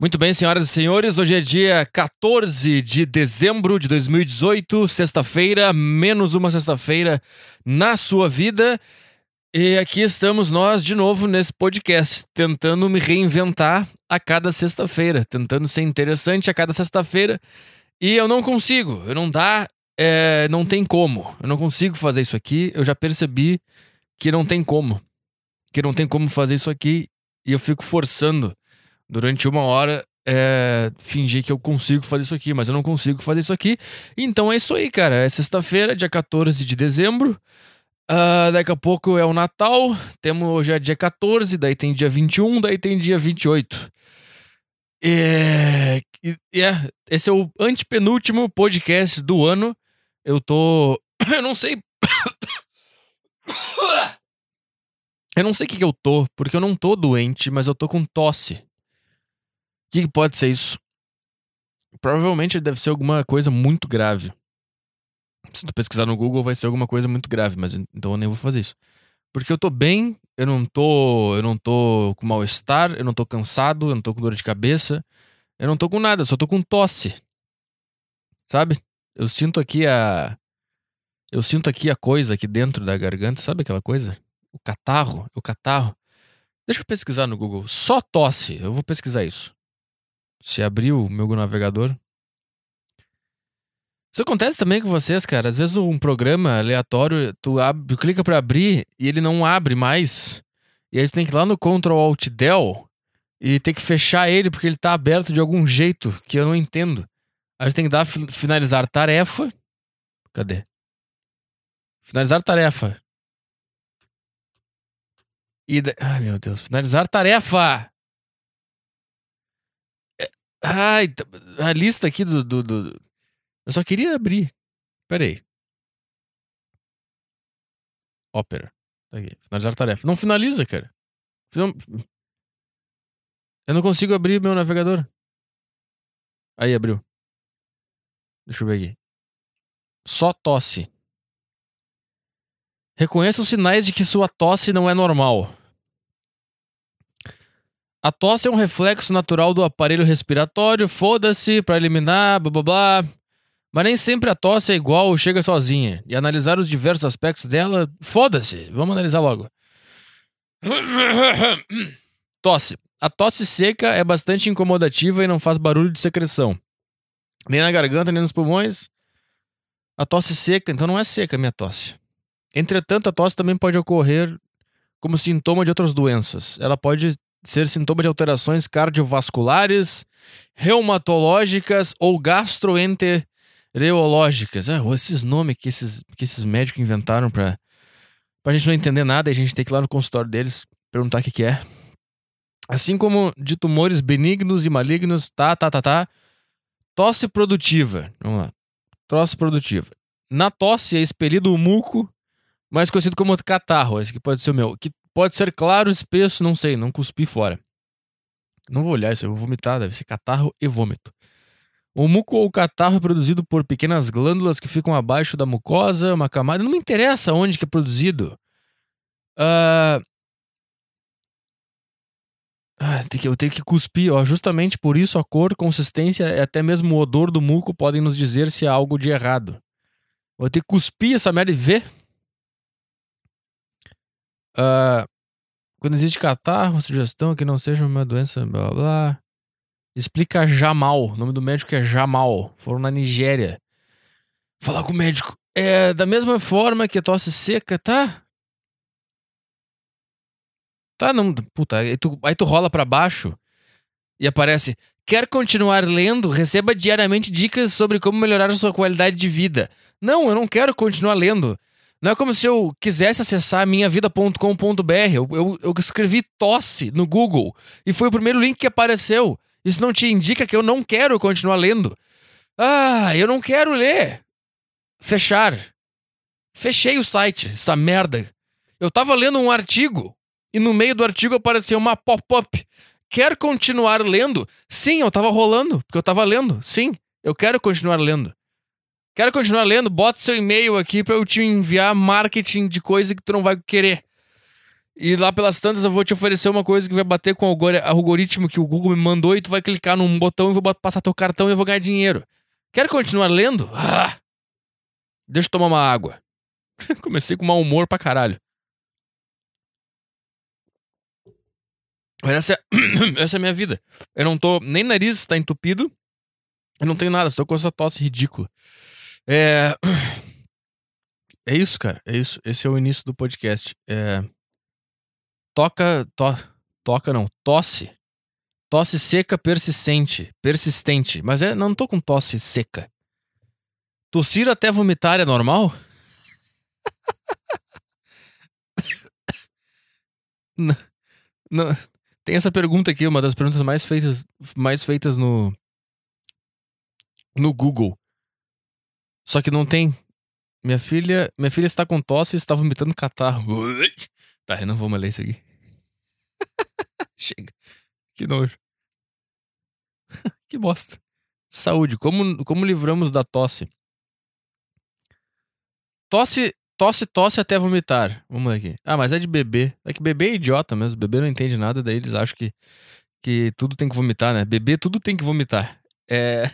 Muito bem, senhoras e senhores, hoje é dia 14 de dezembro de 2018, sexta-feira, menos uma sexta-feira na sua vida. E aqui estamos nós de novo nesse podcast, tentando me reinventar a cada sexta-feira, tentando ser interessante a cada sexta-feira. E eu não consigo, eu não dá, é, não tem como. Eu não consigo fazer isso aqui. Eu já percebi que não tem como, que não tem como fazer isso aqui e eu fico forçando durante uma hora é, fingir que eu consigo fazer isso aqui, mas eu não consigo fazer isso aqui. Então é isso aí, cara. É sexta-feira, dia 14 de dezembro. Uh, daqui a pouco é o Natal. Temos hoje é dia 14, daí tem dia 21, daí tem dia 28. É, é, esse é o antepenúltimo podcast do ano. Eu tô. Eu não sei. Eu não sei o que, que eu tô, porque eu não tô doente, mas eu tô com tosse. O que, que pode ser isso? Provavelmente deve ser alguma coisa muito grave. Se tu pesquisar no Google, vai ser alguma coisa muito grave, mas então eu nem vou fazer isso. Porque eu tô bem, eu não tô, eu não tô com mal-estar, eu não tô cansado, eu não tô com dor de cabeça, eu não tô com nada, eu só tô com tosse. Sabe? Eu sinto aqui a eu sinto aqui a coisa aqui dentro da garganta, sabe aquela coisa? O catarro, o catarro. Deixa eu pesquisar no Google, só tosse. Eu vou pesquisar isso. Se abrir o meu navegador. Isso acontece também com vocês, cara. Às vezes um programa aleatório, tu, abre, tu clica para abrir e ele não abre mais. E aí tu tem que ir lá no Ctrl Alt Del e tem que fechar ele porque ele tá aberto de algum jeito que eu não entendo. Aí gente tem que dar finalizar tarefa. Cadê? Finalizar tarefa. E Ai, meu Deus. Finalizar tarefa! Ai, a lista aqui do, do, do... Eu só queria abrir. Pera aí. Ópera. Tá aqui. Finalizar tarefa. Não finaliza, cara. Eu não consigo abrir meu navegador. Aí, abriu. Deixa eu ver aqui. Só tosse. Reconheça os sinais de que sua tosse não é normal. A tosse é um reflexo natural do aparelho respiratório, foda-se, para eliminar, blá blá blá. Mas nem sempre a tosse é igual ou chega sozinha. E analisar os diversos aspectos dela, foda-se, vamos analisar logo. Tosse. A tosse seca é bastante incomodativa e não faz barulho de secreção. Nem na garganta, nem nos pulmões. A tosse seca, então não é seca a minha tosse. Entretanto, a tosse também pode ocorrer como sintoma de outras doenças. Ela pode ser sintoma de alterações cardiovasculares, reumatológicas ou gastroenterológicas. Ah, esses nomes que esses, que esses médicos inventaram pra, pra gente não entender nada e a gente tem que ir lá no consultório deles perguntar o que, que é. Assim como de tumores benignos e malignos, tá, tá, tá, tá. Tosse produtiva. Vamos lá. Tosse produtiva. Na tosse é expelido o muco, mais conhecido como catarro, esse que pode ser o meu, que Pode ser claro, espesso, não sei, não cuspi fora. Não vou olhar isso, eu vou vomitar, deve ser catarro e vômito. O muco ou catarro é produzido por pequenas glândulas que ficam abaixo da mucosa, uma camada. Não me interessa onde que é produzido. Uh... Ah, eu tenho que cuspir, ó. Justamente por isso a cor, consistência e até mesmo o odor do muco podem nos dizer se há algo de errado. Vou ter que cuspir essa merda e ver Uh, quando existe catarro, sugestão que não seja uma doença, blá blá. Explica Jamal. O nome do médico é Jamal. Foram na Nigéria. Falar com o médico. É da mesma forma que a tosse seca, tá? Tá, não. Puta, aí tu, aí tu rola pra baixo e aparece. Quer continuar lendo? Receba diariamente dicas sobre como melhorar a sua qualidade de vida. Não, eu não quero continuar lendo. Não é como se eu quisesse acessar minhavida.com.br. Eu, eu, eu escrevi tosse no Google e foi o primeiro link que apareceu. Isso não te indica que eu não quero continuar lendo. Ah, eu não quero ler. Fechar. Fechei o site, essa merda. Eu tava lendo um artigo e no meio do artigo apareceu uma pop-up. Quer continuar lendo? Sim, eu tava rolando, porque eu tava lendo. Sim, eu quero continuar lendo. Quero continuar lendo? Bota seu e-mail aqui para eu te enviar marketing de coisa que tu não vai querer. E lá pelas tantas eu vou te oferecer uma coisa que vai bater com o algoritmo que o Google me mandou e tu vai clicar num botão e vou passar teu cartão e eu vou ganhar dinheiro. Quer continuar lendo? Ah! Deixa eu tomar uma água. Comecei com mau humor pra caralho. Mas essa é, essa é a minha vida. Eu não tô. Nem nariz está entupido. Eu não tenho nada, estou com essa tosse ridícula. É. É isso, cara. É isso. Esse é o início do podcast. É. Toca. To, toca não. Tosse. Tosse seca persistente. Persistente. Mas é, não tô com tosse seca. Tossir até vomitar é normal? não, não, tem essa pergunta aqui, uma das perguntas mais feitas, mais feitas no, no Google. Só que não tem. Minha filha, minha filha está com tosse e está vomitando catarro. Tá, eu não vou mais ler isso aqui. Chega. Que nojo. que bosta. Saúde. Como, como livramos da tosse? Tosse Tosse, tosse até vomitar. Vamos aqui. Ah, mas é de bebê. É que bebê é idiota mesmo. Bebê não entende nada, daí eles acham que, que tudo tem que vomitar, né? Bebê tudo tem que vomitar. É.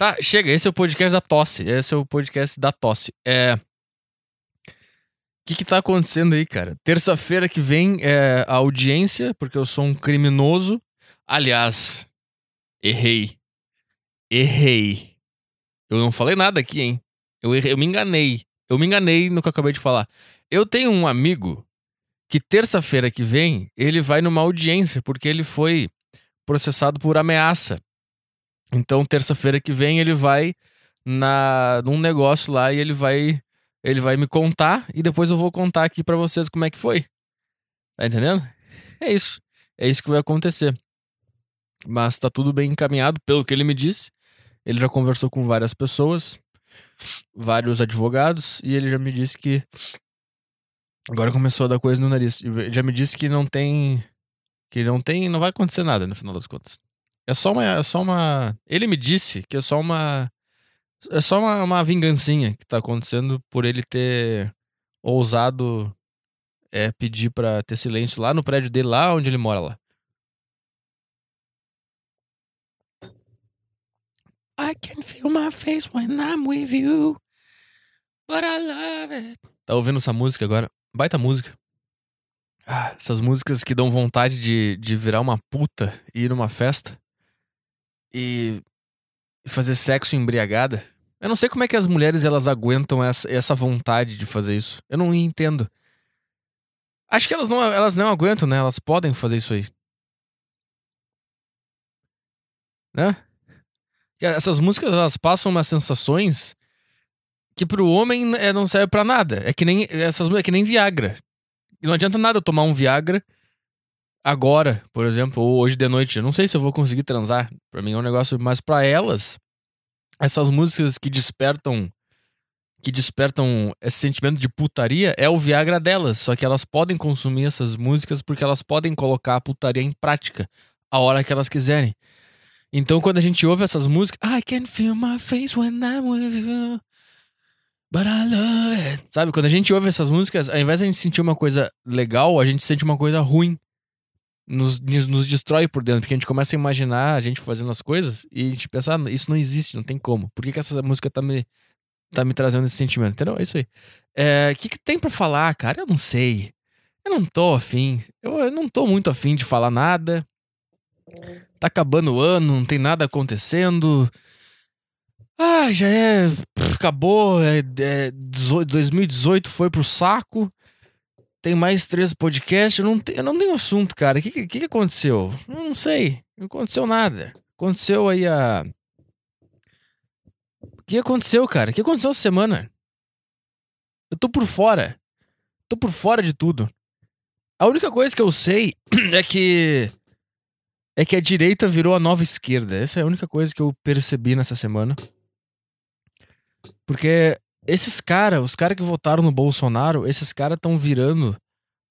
tá, chega. Esse é o podcast da tosse. Esse é o podcast da tosse. É. O que que tá acontecendo aí, cara? Terça-feira que vem é a audiência, porque eu sou um criminoso. Aliás, errei. Errei. Eu não falei nada aqui, hein? Eu, eu me enganei. Eu me enganei no que eu acabei de falar. Eu tenho um amigo que terça-feira que vem ele vai numa audiência porque ele foi processado por ameaça. Então, terça-feira que vem ele vai na num negócio lá e ele vai ele vai me contar e depois eu vou contar aqui para vocês como é que foi. Tá entendendo? É isso. É isso que vai acontecer. Mas tá tudo bem encaminhado pelo que ele me disse. Ele já conversou com várias pessoas, vários advogados, e ele já me disse que. Agora começou a dar coisa no nariz. Ele já me disse que não tem. Que não tem. Não vai acontecer nada no final das contas. É só uma. É só uma. Ele me disse que é só uma. É só uma, uma vingancinha que tá acontecendo por ele ter ousado é, pedir para ter silêncio lá no prédio dele, lá onde ele mora lá. I can feel my face when I'm with you. But I love it. Tá ouvindo essa música agora? Baita música. Ah, essas músicas que dão vontade de, de virar uma puta e ir numa festa e, fazer sexo embriagada. Eu não sei como é que as mulheres elas aguentam essa, essa vontade de fazer isso. Eu não entendo. Acho que elas não, elas não aguentam, né? Elas podem fazer isso aí. Né? Essas músicas elas passam umas sensações que pro homem é, não serve para nada. É que nem essas é que nem Viagra. E não adianta nada eu tomar um Viagra agora, por exemplo, ou hoje de noite. Eu não sei se eu vou conseguir transar. Para mim é um negócio, mas para elas essas músicas que despertam que despertam esse sentimento de putaria é o Viagra delas, só que elas podem consumir essas músicas porque elas podem colocar a putaria em prática a hora que elas quiserem. Então, quando a gente ouve essas músicas, I can feel my face when I'm with you. But I love it. Sabe, quando a gente ouve essas músicas, ao invés de a gente sentir uma coisa legal, a gente sente uma coisa ruim. Nos, nos destrói por dentro, porque a gente começa a imaginar a gente fazendo as coisas e a gente pensa, ah, isso não existe, não tem como. Por que, que essa música tá me, tá me trazendo esse sentimento? Entendeu? É isso aí. O é, que, que tem para falar, cara? Eu não sei. Eu não tô afim. Eu, eu não tô muito afim de falar nada. Tá acabando o ano, não tem nada acontecendo. Ah, já é. acabou. É, é, 2018 foi pro saco. Tem mais três podcasts. Eu não, te, eu não tenho assunto, cara. O que, que, que aconteceu? Eu não sei. Não aconteceu nada. Aconteceu aí a. O que aconteceu, cara? O que aconteceu essa semana? Eu tô por fora. Tô por fora de tudo. A única coisa que eu sei é que é que a direita virou a nova esquerda. Essa é a única coisa que eu percebi nessa semana. Porque esses caras, os caras que votaram no Bolsonaro, esses caras estão virando.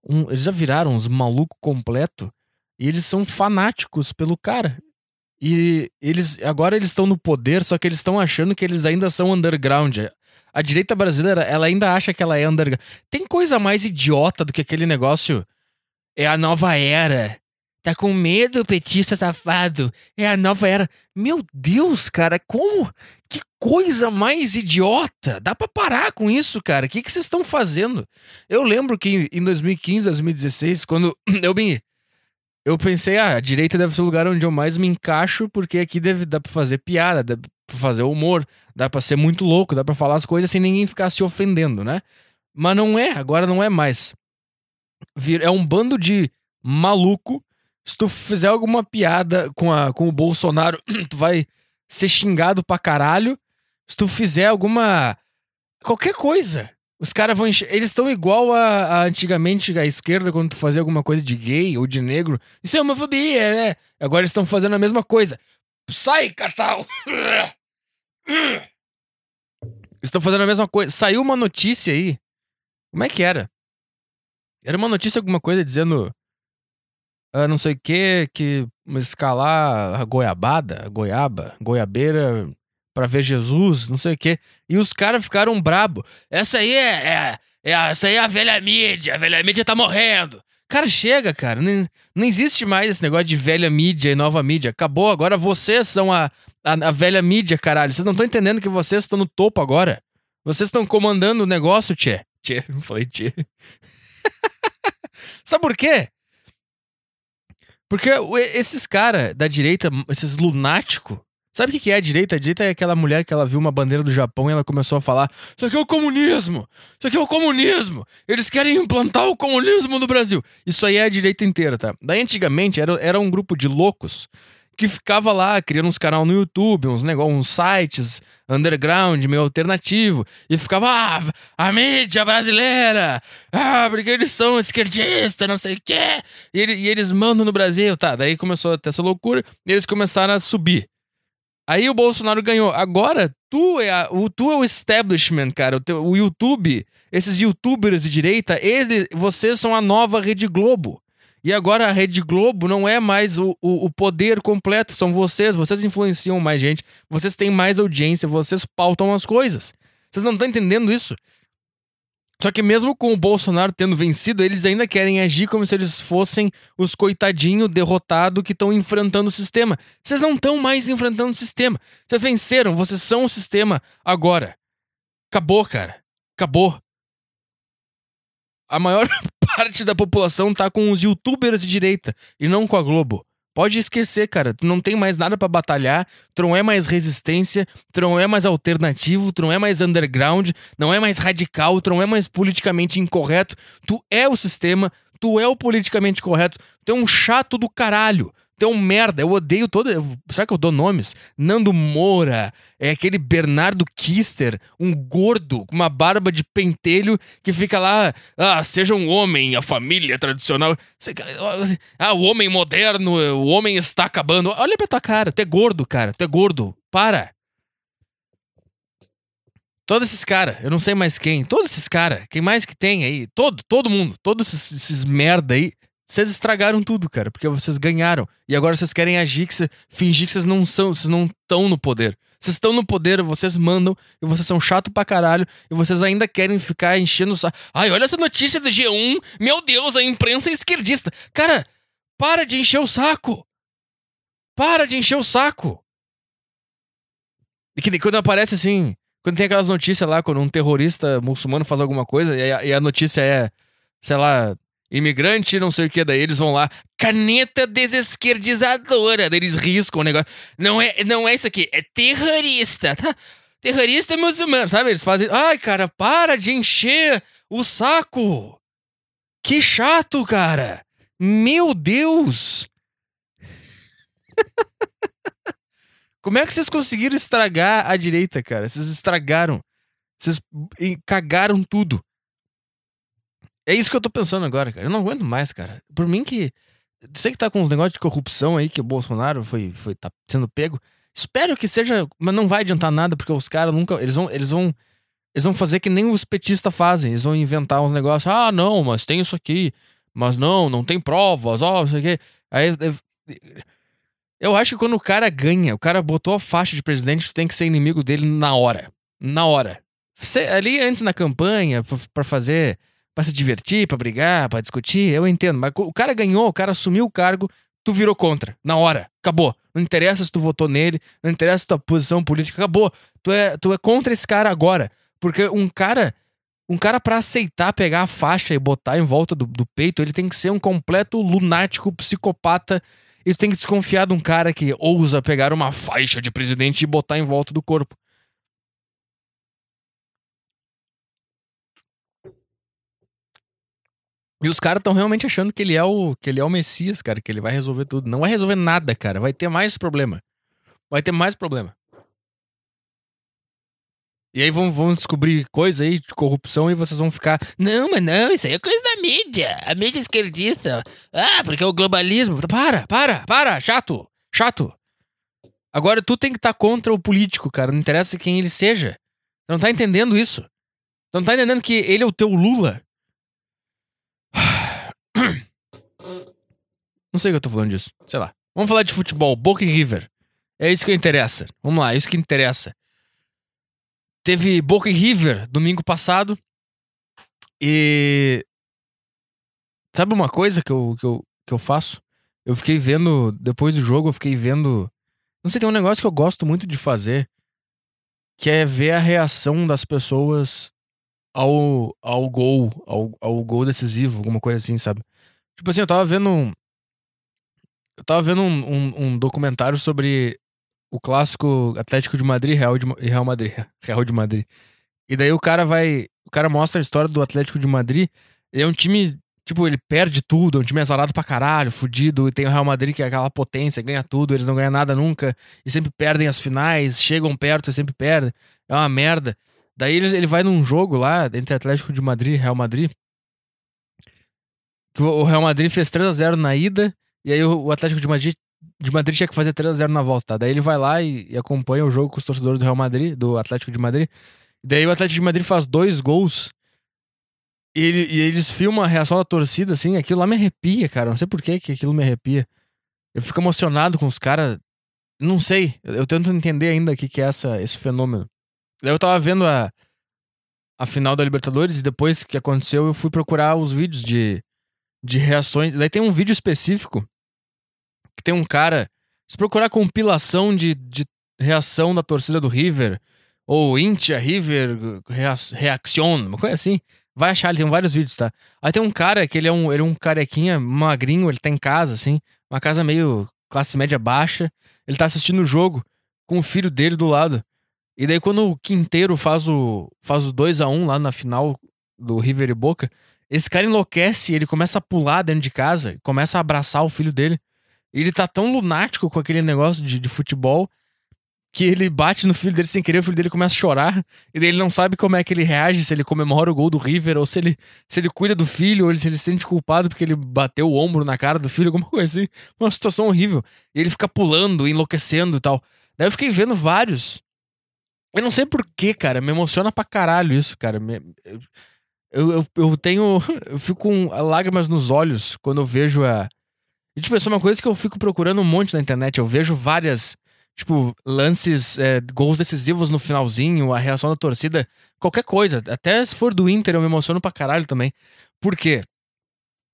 Um, eles já viraram uns malucos completo. E eles são fanáticos pelo cara. E eles agora eles estão no poder, só que eles estão achando que eles ainda são underground. A direita brasileira, ela ainda acha que ela é underground. Tem coisa mais idiota do que aquele negócio. É a nova era. Tá com medo, petista safado? É a nova era. Meu Deus, cara, como? Que coisa mais idiota! Dá pra parar com isso, cara. O que vocês estão fazendo? Eu lembro que em 2015, 2016, quando eu me. Eu pensei, ah, a direita deve ser o lugar onde eu mais me encaixo, porque aqui deve dar pra fazer piada, dá pra fazer humor, dá pra ser muito louco, dá pra falar as coisas sem ninguém ficar se ofendendo, né? Mas não é, agora não é mais. É um bando de maluco se tu fizer alguma piada com, a, com o Bolsonaro, tu vai ser xingado pra caralho. Se tu fizer alguma. qualquer coisa. Os caras vão encher. Eles estão igual a, a, antigamente a esquerda, quando tu fazia alguma coisa de gay ou de negro. Isso é homofobia, né? Agora eles estão fazendo a mesma coisa. Sai, Catal! Estão fazendo a mesma coisa. Saiu uma notícia aí. Como é que era? Era uma notícia, alguma coisa dizendo uh, não sei o que, que escalar a goiabada, a goiaba, goiabeira para ver Jesus, não sei o que. E os caras ficaram brabo. Essa aí é, é, é, essa aí é a velha mídia, a velha mídia tá morrendo. Cara, chega, cara. Não, não existe mais esse negócio de velha mídia e nova mídia. Acabou, agora vocês são a, a, a velha mídia, caralho. Vocês não estão entendendo que vocês estão no topo agora. Vocês estão comandando o negócio, tchê. Tchê, não falei tchê. Sabe por quê? Porque esses caras da direita, esses lunáticos, sabe o que é a direita? A direita é aquela mulher que ela viu uma bandeira do Japão e ela começou a falar: Isso aqui é o comunismo! Isso aqui é o comunismo! Eles querem implantar o comunismo no Brasil! Isso aí é a direita inteira, tá? Daí antigamente era, era um grupo de loucos que ficava lá criando uns canal no YouTube, uns negócios, uns sites underground, meio alternativo, e ficava, ah, a mídia brasileira, ah, porque eles são esquerdistas, não sei o quê, e, ele, e eles mandam no Brasil, tá, daí começou a ter essa loucura, e eles começaram a subir. Aí o Bolsonaro ganhou. Agora, tu é, a, o, tu é o establishment, cara. O, teu, o YouTube, esses youtubers de direita, eles, vocês são a nova Rede Globo. E agora a Rede Globo não é mais o, o, o, poder completo, são vocês, vocês influenciam mais gente, vocês têm mais audiência, vocês pautam as coisas. Vocês não estão entendendo isso? Só que mesmo com o Bolsonaro tendo vencido, eles ainda querem agir como se eles fossem os coitadinhos derrotados que estão enfrentando o sistema. Vocês não estão mais enfrentando o sistema. Vocês venceram, vocês são o sistema agora. Acabou, cara. Acabou a maior parte da população tá com os youtubers de direita e não com a Globo. Pode esquecer, cara. Tu não tem mais nada para batalhar. Tu não é mais resistência. Tu não é mais alternativo. Tu não é mais underground. Não é mais radical. Tu não é mais politicamente incorreto. Tu é o sistema. Tu é o politicamente correto. Tu é um chato do caralho. Um merda, eu odeio todo. Será que eu dou nomes? Nando Moura, é aquele Bernardo Kister, um gordo com uma barba de pentelho que fica lá. Ah, seja um homem, a família tradicional. Ah, o homem moderno, o homem está acabando. Olha pra tua cara, tu é gordo, cara, tu é gordo. Para. Todos esses caras, eu não sei mais quem, todos esses caras, quem mais que tem aí, todo, todo mundo, todos esses, esses merda aí, vocês estragaram tudo, cara, porque vocês ganharam. E agora vocês querem agir, que cê, fingir que vocês não são, vocês não estão no poder. Vocês estão no poder, vocês mandam, e vocês são chato pra caralho, e vocês ainda querem ficar enchendo o saco. Ai, olha essa notícia do G1. Meu Deus, a imprensa é esquerdista. Cara, para de encher o saco. Para de encher o saco. E que quando aparece assim, quando tem aquelas notícias lá, quando um terrorista muçulmano faz alguma coisa, e a, e a notícia é, sei lá, imigrante, não sei o que, daí eles vão lá, caneta desesquerdizadora, daí eles riscam o negócio. Não é, não é isso aqui, é terrorista, tá? Terrorista muçulmano, sabe? Eles fazem, ai, cara, para de encher o saco. Que chato, cara. Meu Deus. Como é que vocês conseguiram estragar a direita, cara? Vocês estragaram. Vocês cagaram tudo. É isso que eu tô pensando agora, cara. Eu não aguento mais, cara. Por mim que. Sei que tá com uns negócios de corrupção aí, que o Bolsonaro foi, foi tá sendo pego. Espero que seja. Mas não vai adiantar nada, porque os caras nunca. Eles vão. Eles vão. Eles vão fazer que nem os petistas fazem. Eles vão inventar uns negócios. Ah, não, mas tem isso aqui. Mas não, não tem provas. Ó, não sei o quê. Aí. Eu acho que quando o cara ganha, o cara botou a faixa de presidente, tu tem que ser inimigo dele na hora. Na hora. ali antes na campanha, para fazer, para se divertir, para brigar, para discutir, eu entendo. Mas o cara ganhou, o cara assumiu o cargo, tu virou contra, na hora, acabou. Não interessa se tu votou nele, não interessa tua posição política, acabou. Tu é, tu é contra esse cara agora. Porque um cara, um cara para aceitar pegar a faixa e botar em volta do, do peito, ele tem que ser um completo lunático, psicopata. E tu tem que desconfiar de um cara que ousa pegar uma faixa de presidente e botar em volta do corpo. E os caras estão realmente achando que ele é o que ele é o Messias, cara, que ele vai resolver tudo. Não vai resolver nada, cara. Vai ter mais problema. Vai ter mais problema. E aí vão, vão descobrir coisa aí de corrupção e vocês vão ficar. Não, mas não, isso aí é coisa da mídia. A mídia esquerdista. Ah, porque é o globalismo. Para, para, para, chato, chato. Agora tu tem que estar tá contra o político, cara. Não interessa quem ele seja. Tu não tá entendendo isso. Tu não tá entendendo que ele é o teu Lula. Não sei o que eu tô falando disso. Sei lá. Vamos falar de futebol. Boca e River. É isso que interessa. Vamos lá, é isso que interessa. Teve Boca e River domingo passado. E. Sabe uma coisa que eu, que eu, que eu faço? Eu fiquei vendo. Depois do jogo, eu fiquei vendo. Não sei, tem um negócio que eu gosto muito de fazer. Que é ver a reação das pessoas ao, ao gol, ao, ao gol decisivo, alguma coisa assim, sabe? Tipo assim, eu tava vendo. Eu tava vendo um, um, um documentário sobre o clássico Atlético de Madrid Real de, Real Madrid. Real de Madrid. E daí o cara vai. O cara mostra a história do Atlético de Madrid. Ele é um time. Tipo, ele perde tudo, é um time azarado pra caralho, fudido. E tem o Real Madrid, que é aquela potência, ganha tudo, eles não ganham nada nunca. E sempre perdem as finais, chegam perto e sempre perdem. É uma merda. Daí ele, ele vai num jogo lá entre Atlético de Madrid e Real Madrid. Que o Real Madrid fez 3 a 0 na ida. E aí o Atlético de Madrid, de Madrid tinha que fazer 3 a 0 na volta. Tá? Daí ele vai lá e, e, acompanha o jogo com os torcedores do Real Madrid, do Atlético de Madrid. Daí o Atlético de Madrid faz dois gols. E, ele, e eles filmam a reação da torcida, assim. Aquilo lá me arrepia, cara. Não sei por que, que aquilo me arrepia. Eu fico emocionado com os caras. Não sei. Eu, eu, tento entender ainda o que, que é essa, esse fenômeno. Daí eu tava vendo a, a final da Libertadores e depois que aconteceu eu fui procurar os vídeos de, de reações. Daí tem um vídeo específico que tem um cara. Se procurar compilação de, de reação da torcida do River, ou Intia River Reaction, uma coisa assim, vai achar, ele tem vários vídeos, tá? Aí tem um cara que ele é um, ele é um carequinha magrinho, ele tá em casa, assim, uma casa meio classe média baixa. Ele tá assistindo o jogo com o filho dele do lado. E daí quando o Quinteiro faz o faz o 2 a 1 lá na final do River e Boca, esse cara enlouquece, ele começa a pular dentro de casa, começa a abraçar o filho dele. Ele tá tão lunático com aquele negócio de, de futebol que ele bate no filho dele sem querer, o filho dele começa a chorar, e daí ele não sabe como é que ele reage, se ele comemora o gol do River, ou se ele, se ele cuida do filho, ou se ele se sente culpado porque ele bateu o ombro na cara do filho, alguma coisa assim. Uma situação horrível. E ele fica pulando, enlouquecendo e tal. Daí eu fiquei vendo vários eu não sei porquê, cara. Me emociona pra caralho isso, cara. Me, eu, eu, eu tenho. Eu fico com lágrimas nos olhos quando eu vejo a. E, tipo, isso é uma coisa que eu fico procurando um monte na internet. Eu vejo várias, tipo, lances, é, gols decisivos no finalzinho, a reação da torcida, qualquer coisa. Até se for do Inter, eu me emociono pra caralho também. Por quê?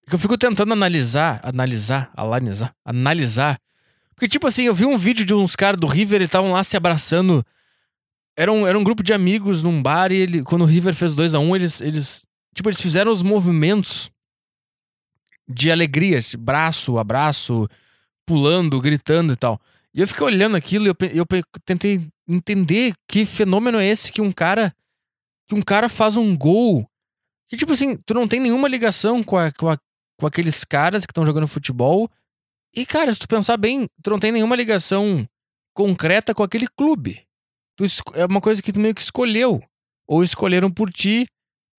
Porque eu fico tentando analisar, analisar, analisar, analisar. Porque, tipo assim, eu vi um vídeo de uns caras do River, eles estavam lá se abraçando era um, era um grupo de amigos num bar e ele, quando o River fez 2 a 1 um, eles, eles. Tipo, eles fizeram os movimentos de alegria, esse braço, abraço, pulando, gritando e tal. E eu fiquei olhando aquilo e eu, eu tentei entender que fenômeno é esse que um cara. Que um cara faz um gol. Que, tipo assim, tu não tem nenhuma ligação com, a, com, a, com aqueles caras que estão jogando futebol. E, cara, se tu pensar bem, tu não tem nenhuma ligação concreta com aquele clube tu é uma coisa que tu meio que escolheu. Ou escolheram por ti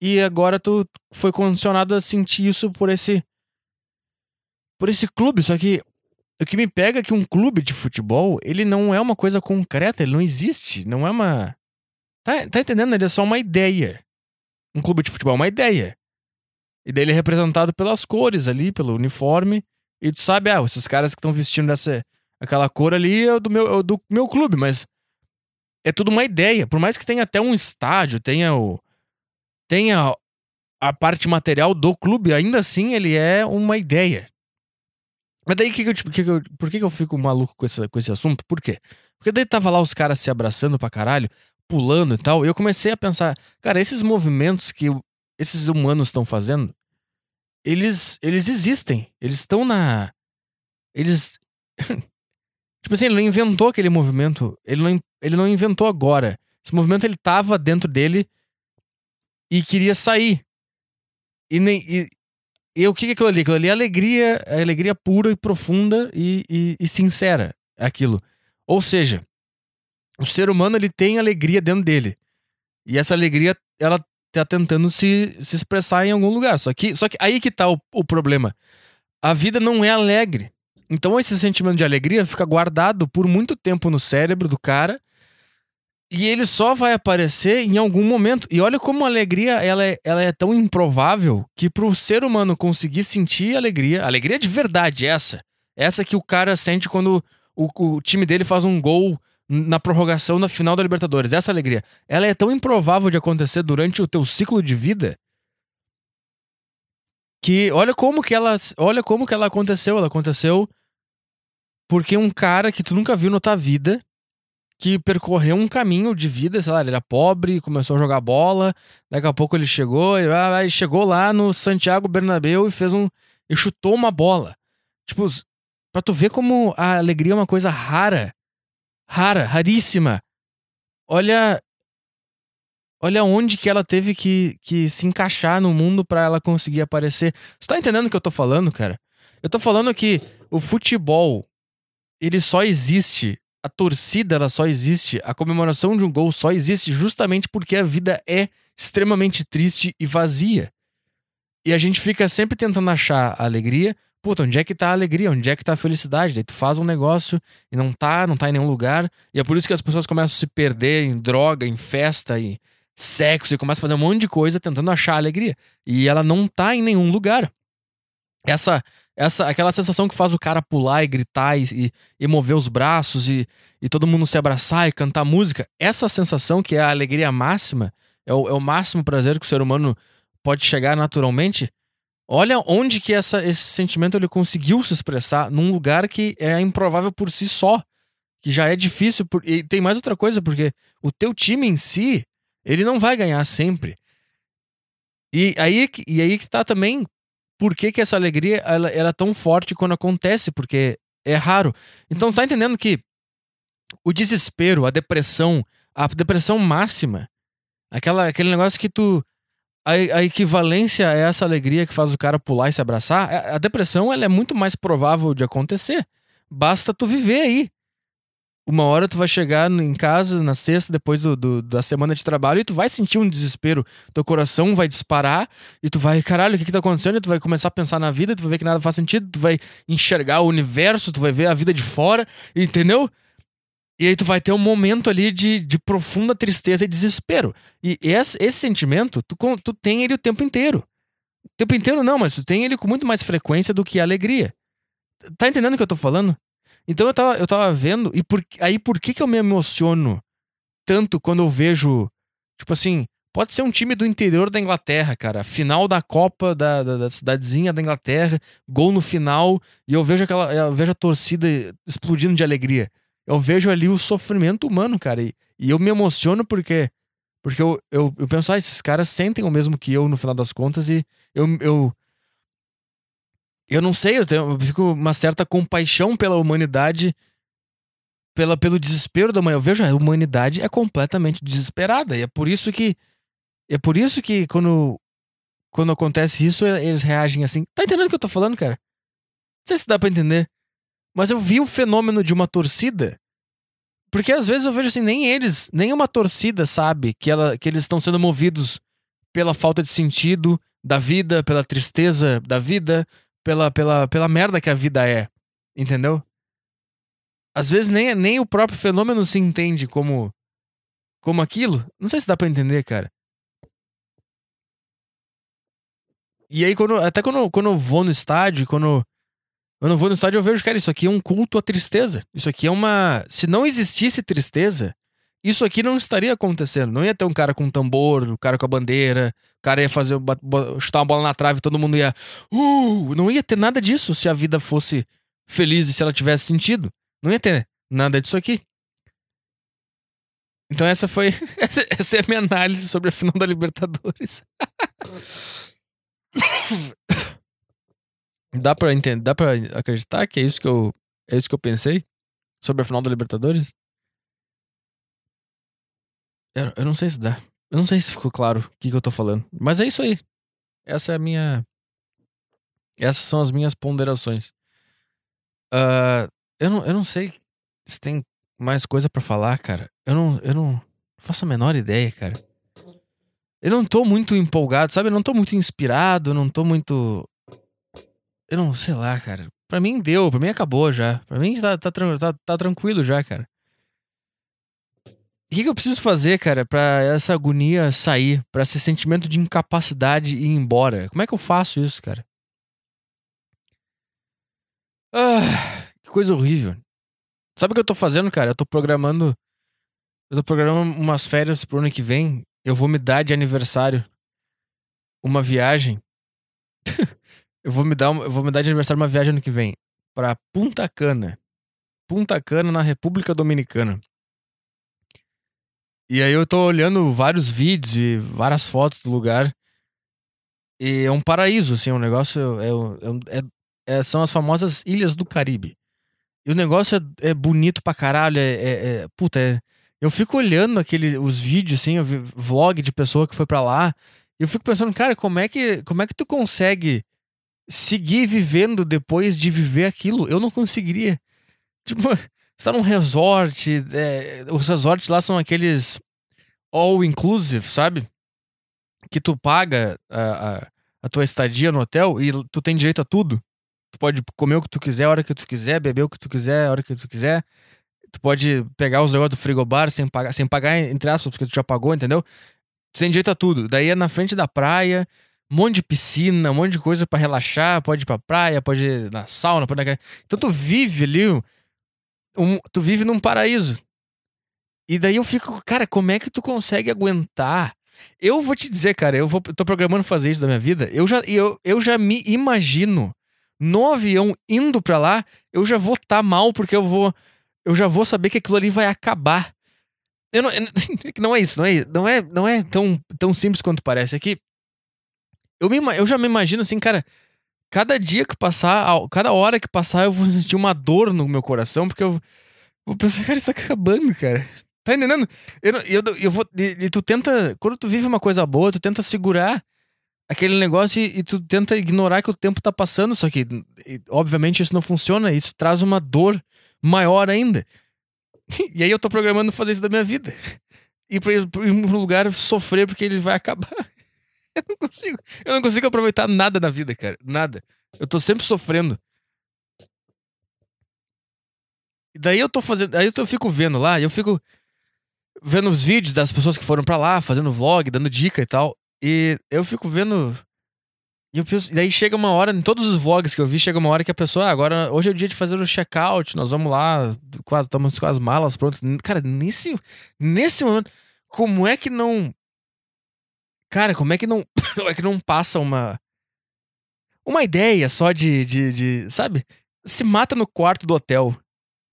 e agora tu foi condicionado a sentir isso por esse por esse clube, só que o que me pega é que um clube de futebol, ele não é uma coisa concreta, ele não existe, não é uma Tá, tá entendendo? Ele é só uma ideia. Um clube de futebol é uma ideia. E daí ele é representado pelas cores ali, pelo uniforme. E tu sabe, ah, esses caras que estão vestindo essa, aquela cor ali é do meu, é do meu clube, mas é tudo uma ideia. Por mais que tenha até um estádio, tenha o. tenha a parte material do clube, ainda assim ele é uma ideia. Mas daí que que eu, que que eu, por que, que eu fico maluco com esse, com esse assunto? Por quê? Porque daí tava lá os caras se abraçando pra caralho, pulando e tal, e eu comecei a pensar, cara, esses movimentos que esses humanos estão fazendo, eles, eles existem. Eles estão na. Eles. tipo assim, ele não inventou aquele movimento. Ele não, ele não inventou agora. Esse movimento ele tava dentro dele e queria sair. E, nem, e, e o que é aquilo ali? Aquilo ali é alegria, é alegria pura e profunda e, e, e sincera. É aquilo. Ou seja, o ser humano ele tem alegria dentro dele. E essa alegria, ela tá tentando se, se expressar em algum lugar. Só que, só que aí que tá o, o problema. A vida não é alegre. Então esse sentimento de alegria fica guardado por muito tempo no cérebro do cara e ele só vai aparecer em algum momento. E olha como a alegria ela é, ela é tão improvável que pro ser humano conseguir sentir alegria, alegria de verdade, essa. Essa que o cara sente quando o, o time dele faz um gol na prorrogação na final da Libertadores. Essa alegria. Ela é tão improvável de acontecer durante o teu ciclo de vida que olha como que ela, olha como que ela aconteceu. Ela aconteceu porque um cara que tu nunca viu na tua vida que percorreu um caminho de vida, sei lá, ele era pobre, começou a jogar bola, daqui a pouco ele chegou, ele ah, chegou lá no Santiago Bernabéu e fez um e chutou uma bola. Tipo, para tu ver como a alegria é uma coisa rara, rara, raríssima. Olha olha onde que ela teve que, que se encaixar no mundo para ela conseguir aparecer. Tu tá entendendo o que eu tô falando, cara? Eu tô falando que o futebol ele só existe a torcida ela só existe, a comemoração de um gol só existe justamente porque a vida é extremamente triste e vazia. E a gente fica sempre tentando achar a alegria. Puta, onde é que tá a alegria? Onde é que tá a felicidade? Daí tu faz um negócio e não tá, não tá em nenhum lugar. E é por isso que as pessoas começam a se perder em droga, em festa e sexo e começam a fazer um monte de coisa tentando achar a alegria. E ela não tá em nenhum lugar. Essa essa aquela sensação que faz o cara pular e gritar e, e, mover os braços e, e todo mundo se abraçar e cantar música, essa sensação que é a alegria máxima, é o, é o máximo prazer que o ser humano pode chegar naturalmente. Olha onde que essa, esse sentimento ele conseguiu se expressar num lugar que é improvável por si só, que já é difícil. Por, e tem mais outra coisa, porque o teu time em si, ele não vai ganhar sempre. E aí, e aí que tá também por que, que essa alegria ela, ela é tão forte quando acontece, porque é raro. Então tá entendendo que o desespero, a depressão, a depressão máxima, aquela, aquele negócio que tu. A, a equivalência é essa alegria que faz o cara pular e se abraçar. A, a depressão ela é muito mais provável de acontecer. Basta tu viver aí uma hora tu vai chegar em casa na sexta, depois do, do, da semana de trabalho, e tu vai sentir um desespero. Teu coração vai disparar e tu vai, caralho, o que, que tá acontecendo? E tu vai começar a pensar na vida, tu vai ver que nada faz sentido, tu vai enxergar o universo, tu vai ver a vida de fora, entendeu? E aí tu vai ter um momento ali de, de profunda tristeza e desespero. E esse, esse sentimento, tu, tu tem ele o tempo inteiro. O tempo inteiro não, mas tu tem ele com muito mais frequência do que a alegria. Tá entendendo o que eu tô falando? Então eu tava, eu tava vendo, e por, aí por que, que eu me emociono tanto quando eu vejo, tipo assim, pode ser um time do interior da Inglaterra, cara, final da Copa da, da, da cidadezinha da Inglaterra, gol no final, e eu vejo aquela, eu vejo a torcida explodindo de alegria. Eu vejo ali o sofrimento humano, cara, e, e eu me emociono porque porque eu, eu, eu penso, ah, esses caras sentem o mesmo que eu no final das contas, e eu, eu eu não sei, eu, tenho, eu fico uma certa compaixão pela humanidade, pela, pelo desespero da humanidade. Eu vejo a humanidade é completamente desesperada. E é por isso que. É por isso que quando, quando acontece isso, eles reagem assim. Tá entendendo o que eu tô falando, cara? Não sei se dá pra entender. Mas eu vi o fenômeno de uma torcida. Porque às vezes eu vejo assim, nem eles, nem uma torcida sabe que, ela, que eles estão sendo movidos pela falta de sentido da vida, pela tristeza da vida, pela, pela, pela merda que a vida é. Entendeu? Às vezes nem, nem o próprio fenômeno se entende como como aquilo. Não sei se dá para entender, cara. E aí, quando, até quando, quando eu vou no estádio, quando eu não vou no estádio, eu vejo, cara, isso aqui é um culto à tristeza. Isso aqui é uma. Se não existisse tristeza, isso aqui não estaria acontecendo. Não ia ter um cara com um tambor, um cara com a bandeira, o cara ia fazer chutar uma bola na trave, todo mundo ia. Uh! Não ia ter nada disso se a vida fosse feliz e se ela tivesse sentido. Não ia ter nada disso aqui. Então essa foi. Essa, essa é a minha análise sobre a final da Libertadores. dá pra entender, dá pra acreditar que é isso que eu. É isso que eu pensei sobre a final da Libertadores? Eu, eu não sei se dá. Eu não sei se ficou claro o que, que eu tô falando. Mas é isso aí. Essa é a minha. Essas são as minhas ponderações. Uh, eu, não, eu não sei se tem mais coisa para falar, cara. Eu não, eu não faço a menor ideia, cara. Eu não tô muito empolgado, sabe? Eu não tô muito inspirado, eu não tô muito. Eu não sei lá, cara. Pra mim deu, pra mim acabou já. Pra mim tá, tá, tá, tá tranquilo já, cara. O que, que eu preciso fazer, cara, pra essa agonia sair? Pra esse sentimento de incapacidade ir embora? Como é que eu faço isso, cara? Ah, que coisa horrível. Sabe o que eu tô fazendo, cara? Eu tô programando. Eu tô programando umas férias pro ano que vem. Eu vou me dar de aniversário uma viagem. eu vou me dar, eu vou me dar de aniversário uma viagem ano que vem para Punta Cana. Punta Cana na República Dominicana. E aí eu tô olhando vários vídeos e várias fotos do lugar. E é um paraíso, assim, um negócio. É, é, é, é são as famosas Ilhas do Caribe. E o negócio é, é bonito pra caralho. É, é, é puta, é, eu fico olhando aquele, os vídeos, assim, vlog de pessoa que foi para lá. E eu fico pensando, cara, como é que, como é que tu consegue seguir vivendo depois de viver aquilo? Eu não conseguiria. Tipo, você tá num resort. É, os resorts lá são aqueles all inclusive, sabe? Que tu paga a, a, a tua estadia no hotel e tu tem direito a tudo. Tu pode comer o que tu quiser, a hora que tu quiser, beber o que tu quiser, a hora que tu quiser. Tu pode pegar os negócios do frigobar sem pagar, sem pagar, entre aspas, porque tu já pagou, entendeu? Tu tem direito a tudo. Daí é na frente da praia, um monte de piscina, um monte de coisa para relaxar, pode ir pra praia, pode ir na sauna, pode ir Então tu vive ali, um, tu vive num paraíso. E daí eu fico, cara, como é que tu consegue aguentar? Eu vou te dizer, cara, eu vou, tô programando fazer isso da minha vida. Eu já, eu, eu já me imagino no avião indo pra lá, eu já vou estar tá mal porque eu vou. Eu já vou saber que aquilo ali vai acabar. Eu não, não é isso, não é, não é, não é tão, tão simples quanto parece. É eu, eu já me imagino assim, cara, cada dia que passar, cada hora que passar, eu vou sentir uma dor no meu coração, porque eu vou pensar, cara, isso tá acabando, cara. Tá entendendo? Eu, eu, eu vou. E, e tu tenta. Quando tu vive uma coisa boa, tu tenta segurar aquele negócio e, e, tu tenta ignorar que o tempo tá passando, só que, e, obviamente, isso não funciona, isso traz uma dor maior ainda. E aí eu tô programando fazer isso da minha vida. E pra ir pra um lugar sofrer porque ele vai acabar. Eu não consigo. Eu não consigo aproveitar nada na vida, cara. Nada. Eu tô sempre sofrendo. E daí eu tô fazendo. Aí eu fico vendo lá, e eu fico vendo os vídeos das pessoas que foram para lá, fazendo vlog, dando dica e tal. E eu fico vendo. E eu penso, daí chega uma hora, em todos os vlogs que eu vi, chega uma hora que a pessoa, ah, agora, hoje é o dia de fazer o check-out, nós vamos lá, quase, estamos com as malas prontas. Cara, nesse, nesse momento, como é que não. Cara, como é que não. Como é que não passa uma. Uma ideia só de, de, de. Sabe? Se mata no quarto do hotel.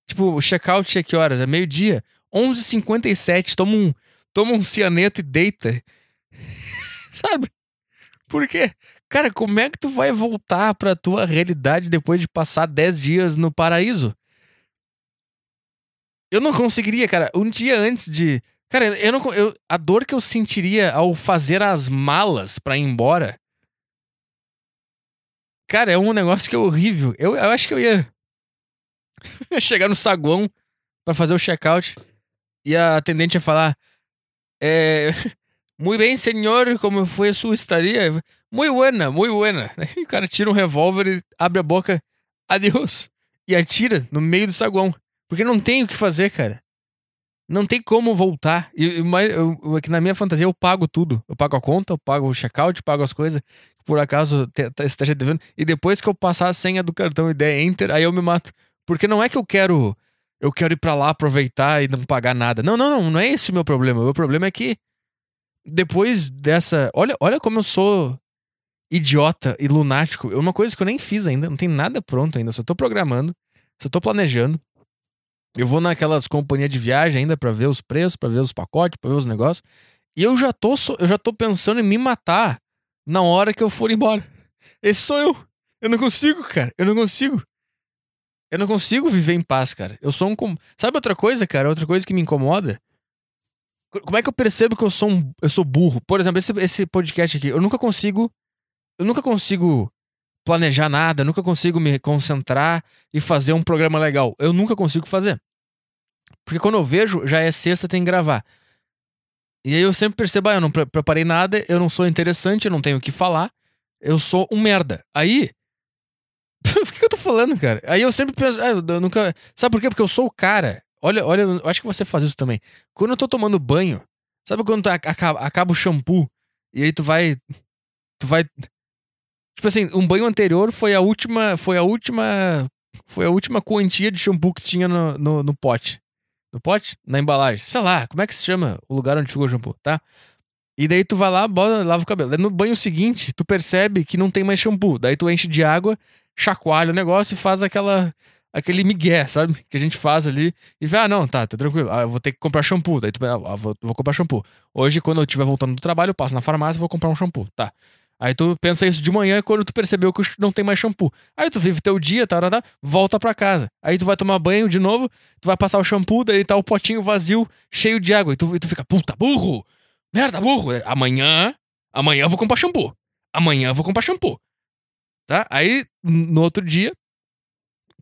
Tipo, o check-out é que horas? É meio-dia. 11h57, toma um, toma um cianeto e deita. Sabe? Por quê? Cara, como é que tu vai voltar pra tua realidade depois de passar 10 dias no paraíso? Eu não conseguiria, cara. Um dia antes de. Cara, eu não. Eu, a dor que eu sentiria ao fazer as malas pra ir embora. Cara, é um negócio que é horrível. Eu, eu acho que eu ia. chegar no saguão para fazer o check-out e a atendente ia falar: é, Muito bem, senhor, como foi a sua estadia? Muito buena, muito buena. Aí o cara tira um revólver e abre a boca, adeus, e atira no meio do saguão. Porque não tem o que fazer, cara. Não tem como voltar. E, mas eu, aqui na minha fantasia eu pago tudo. Eu pago a conta, eu pago o check-out, pago as coisas por acaso esteja devendo. E depois que eu passar a senha do cartão e der enter, aí eu me mato. Porque não é que eu quero eu quero ir pra lá aproveitar e não pagar nada. Não, não, não, não é esse o meu problema. O meu problema é que depois dessa. Olha, olha como eu sou idiota e lunático. É uma coisa que eu nem fiz ainda, não tem nada pronto ainda, só tô programando, só tô planejando. Eu vou naquelas companhias de viagem ainda para ver os preços, para ver os pacotes, para ver os negócios. E eu já tô eu já tô pensando em me matar na hora que eu for embora. Esse sou eu. Eu não consigo, cara. Eu não consigo. Eu não consigo viver em paz, cara. Eu sou um. Sabe outra coisa, cara? Outra coisa que me incomoda? Como é que eu percebo que eu sou um. Eu sou burro? Por exemplo, esse, esse podcast aqui, eu nunca consigo. Eu nunca consigo planejar nada, nunca consigo me concentrar e fazer um programa legal. Eu nunca consigo fazer. Porque quando eu vejo, já é sexta, tem que gravar. E aí eu sempre percebo, ah, eu não pre preparei nada, eu não sou interessante, eu não tenho o que falar, eu sou um merda. Aí por que, eu tô falando, cara? Aí eu sempre penso, ah, eu nunca. Sabe por quê? Porque eu sou o cara. Olha, olha, eu acho que você faz isso também. Quando eu tô tomando banho, sabe quando tu acaba, acaba o shampoo e aí tu vai. Tu vai. Tipo assim, um banho anterior foi a última. Foi a última. Foi a última quantia de shampoo que tinha no, no, no pote. No pote? Na embalagem. Sei lá, como é que se chama o lugar onde ficou o shampoo, tá? E daí tu vai lá, bota, lava o cabelo. No banho seguinte, tu percebe que não tem mais shampoo. Daí tu enche de água chacoalha o negócio e faz aquela aquele migué, sabe? Que a gente faz ali e vê, ah, não, tá, tá tranquilo. Ah, eu vou ter que comprar shampoo. Daí tu, ah, vou, vou comprar shampoo. Hoje, quando eu estiver voltando do trabalho, eu passo na farmácia e vou comprar um shampoo. Tá. Aí tu pensa isso de manhã quando tu percebeu que não tem mais shampoo. Aí tu vive teu dia, tá, tá, tá, volta pra casa. Aí tu vai tomar banho de novo, tu vai passar o shampoo, daí tá o potinho vazio, cheio de água. E tu, e tu fica, puta, burro! Merda, burro! Amanhã, amanhã eu vou comprar shampoo. Amanhã eu vou comprar shampoo. Tá? Aí, no outro dia,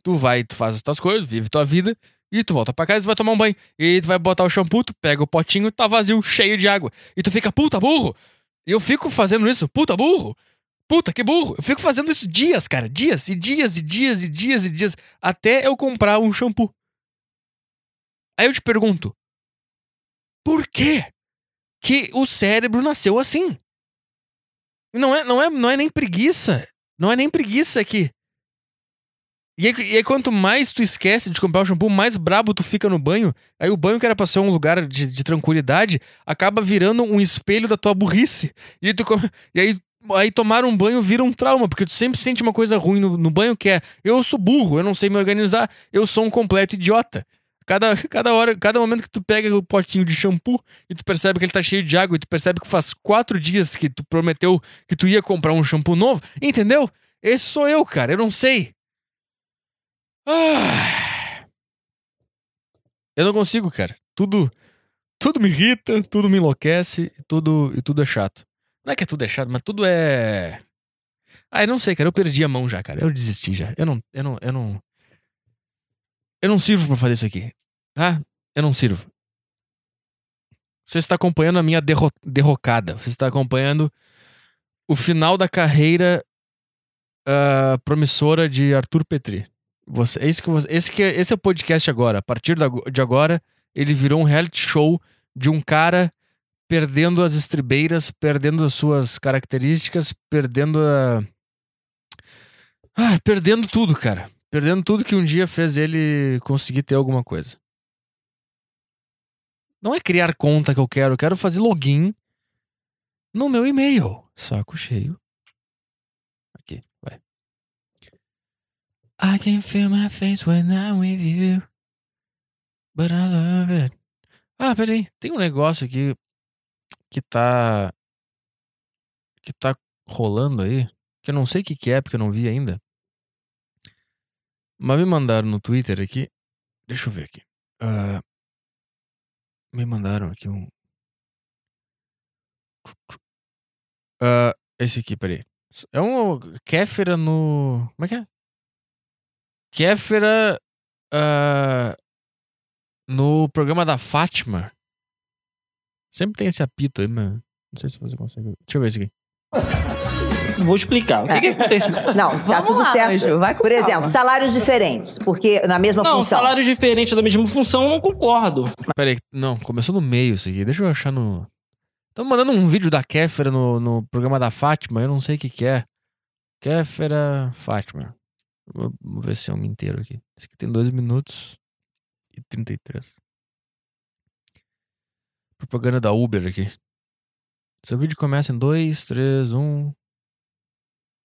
tu vai, tu faz as tuas coisas, vive tua vida, e tu volta pra casa e vai tomar um banho. E tu vai botar o shampoo, tu pega o potinho, tá vazio, cheio de água. E tu fica, puta burro! E eu fico fazendo isso, puta burro! Puta, que burro! Eu fico fazendo isso dias, cara. Dias e dias e dias e dias e dias. Até eu comprar um shampoo. Aí eu te pergunto: por quê que o cérebro nasceu assim? Não é, não é, não é nem preguiça. Não é nem preguiça aqui. E aí, e aí, quanto mais tu esquece de comprar o shampoo, mais brabo tu fica no banho. Aí o banho, que era pra ser um lugar de, de tranquilidade, acaba virando um espelho da tua burrice. E aí, tu, e aí, aí tomar um banho vira um trauma, porque tu sempre sente uma coisa ruim no, no banho que é eu sou burro, eu não sei me organizar, eu sou um completo idiota. Cada, cada hora, cada momento que tu pega o potinho de shampoo e tu percebe que ele tá cheio de água e tu percebe que faz quatro dias que tu prometeu que tu ia comprar um shampoo novo, entendeu? Esse sou eu, cara, eu não sei. Ah. Eu não consigo, cara. Tudo, tudo me irrita, tudo me enlouquece e tudo, e tudo é chato. Não é que é tudo é chato, mas tudo é. Ah, eu não sei, cara. Eu perdi a mão já, cara. Eu desisti já. Eu não, eu não, eu não. Eu não sirvo para fazer isso aqui. Tá? Eu não sirvo. Você está acompanhando a minha derro derrocada. Você está acompanhando o final da carreira uh, promissora de Arthur Petri. Você, é isso que você, esse, que é, esse é o podcast agora. A partir de agora, ele virou um reality show de um cara perdendo as estribeiras, perdendo as suas características, perdendo a. Ah, perdendo tudo, cara. Perdendo tudo que um dia fez ele conseguir ter alguma coisa. Não é criar conta que eu quero, eu quero fazer login no meu e-mail. Saco cheio. Aqui, vai. I can feel my face when I'm with you. But I love it. Ah, peraí. Tem um negócio aqui que tá. que tá rolando aí. Que eu não sei o que, que é, porque eu não vi ainda. Mas me mandaram no Twitter aqui. Deixa eu ver aqui. Uh, me mandaram aqui um. Uh, esse aqui, peraí. É um Kéfera no. Como é que é? Kéfera. Uh, no programa da Fátima. Sempre tem esse apito aí, mas. Não sei se você consegue. Deixa eu ver isso aqui. Vou explicar. O que, é. que acontece? Não, tá tudo lá, certo. Anjo, vai Por exemplo, salários diferentes, porque na mesma não, função. Não, salários diferentes da mesma função, eu não concordo. Peraí, não, começou no meio isso aqui. Deixa eu achar no. Estão mandando um vídeo da Kéfera no, no programa da Fátima, eu não sei o que, que é. Kéfera Fátima. Vou ver se é um inteiro aqui. Esse aqui tem dois minutos. e 33. Propaganda da Uber aqui. Seu vídeo começa em 2, 3, 1. O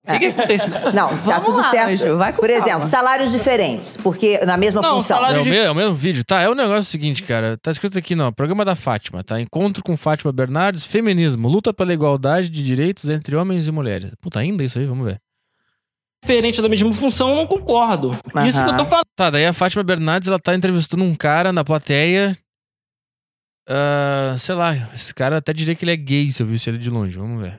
que, que acontece? Não, tá Vamos tudo lá, certo. Vai com Por calma. exemplo, salários diferentes, porque na mesma Não, função. salário- É o, de- me- é o mesmo vídeo? Tá, é o negócio seguinte, cara. Tá escrito aqui, não. Programa da Fátima, tá? Encontro com Fátima Bernardes, feminismo, luta pela igualdade de direitos entre homens e mulheres. Puta, ainda isso aí? Vamos ver. Diferente da mesma função, eu não concordo. Isso que eu tô falando. Tá, daí a Fátima Bernardes, ela tá entrevistando um cara na plateia. Ah, sei lá, esse cara até diria que ele é gay se eu visse ele de longe. Vamos ver.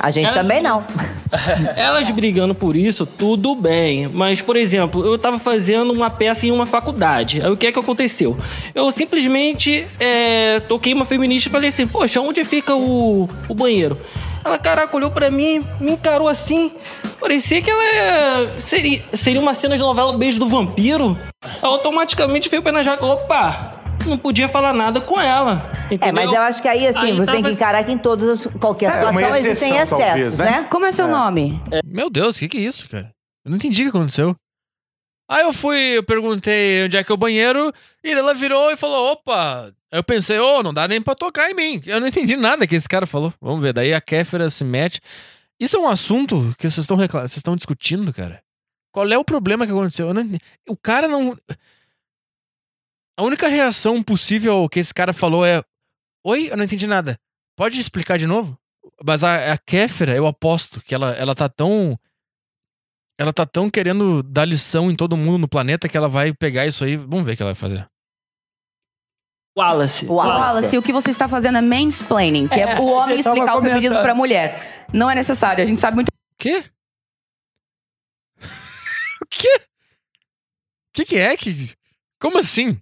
A gente Elas- também não. Elas brigando por isso, tudo bem. Mas, por exemplo, eu tava fazendo uma peça em uma faculdade. Aí o que é que aconteceu? Eu simplesmente é, toquei uma feminista e falei assim: Poxa, onde fica o, o banheiro? Ela, caraca, olhou pra mim, me encarou assim. Parecia que ela é- seria, seria uma cena de novela Beijo do Vampiro. Ela automaticamente veio pra na jaca. Opa! Não podia falar nada com ela. É, Entendeu? mas eu acho que aí, assim, Aí você tem tava- que encarar que em todas, as- qualquer É, situação existem exceção, excessos, talvez, né? né? Como é seu nome? Meu Deus, o que, que é isso, cara? Eu não entendi o que aconteceu. Aí eu fui, eu perguntei onde é que é o banheiro, e ela virou e falou: opa! Aí eu pensei, ô, não dá nem pra tocar em mim. Eu não entendi nada que esse cara falou. Vamos ver. Daí a Kéfera se mete. Isso é um assunto que vocês estão recla- vocês estão discutindo, cara. Qual é o problema que aconteceu? Eu não. O cara não. A única reação possível que esse cara falou é: Oi, eu não entendi nada. Pode explicar de novo? Mas a, a Kéfera, eu aposto que ela, ela tá tão. Ela tá tão querendo dar lição em todo mundo no planeta que ela vai pegar isso aí. Vamos ver o que ela vai fazer. Wallace. Wallace. Wallace, o que você está fazendo é mansplaining, que é, É, o homem explicar o feminismo pra mulher. Não é necessário, a gente sabe muito Quê? o quê? O que, que é que. Como assim?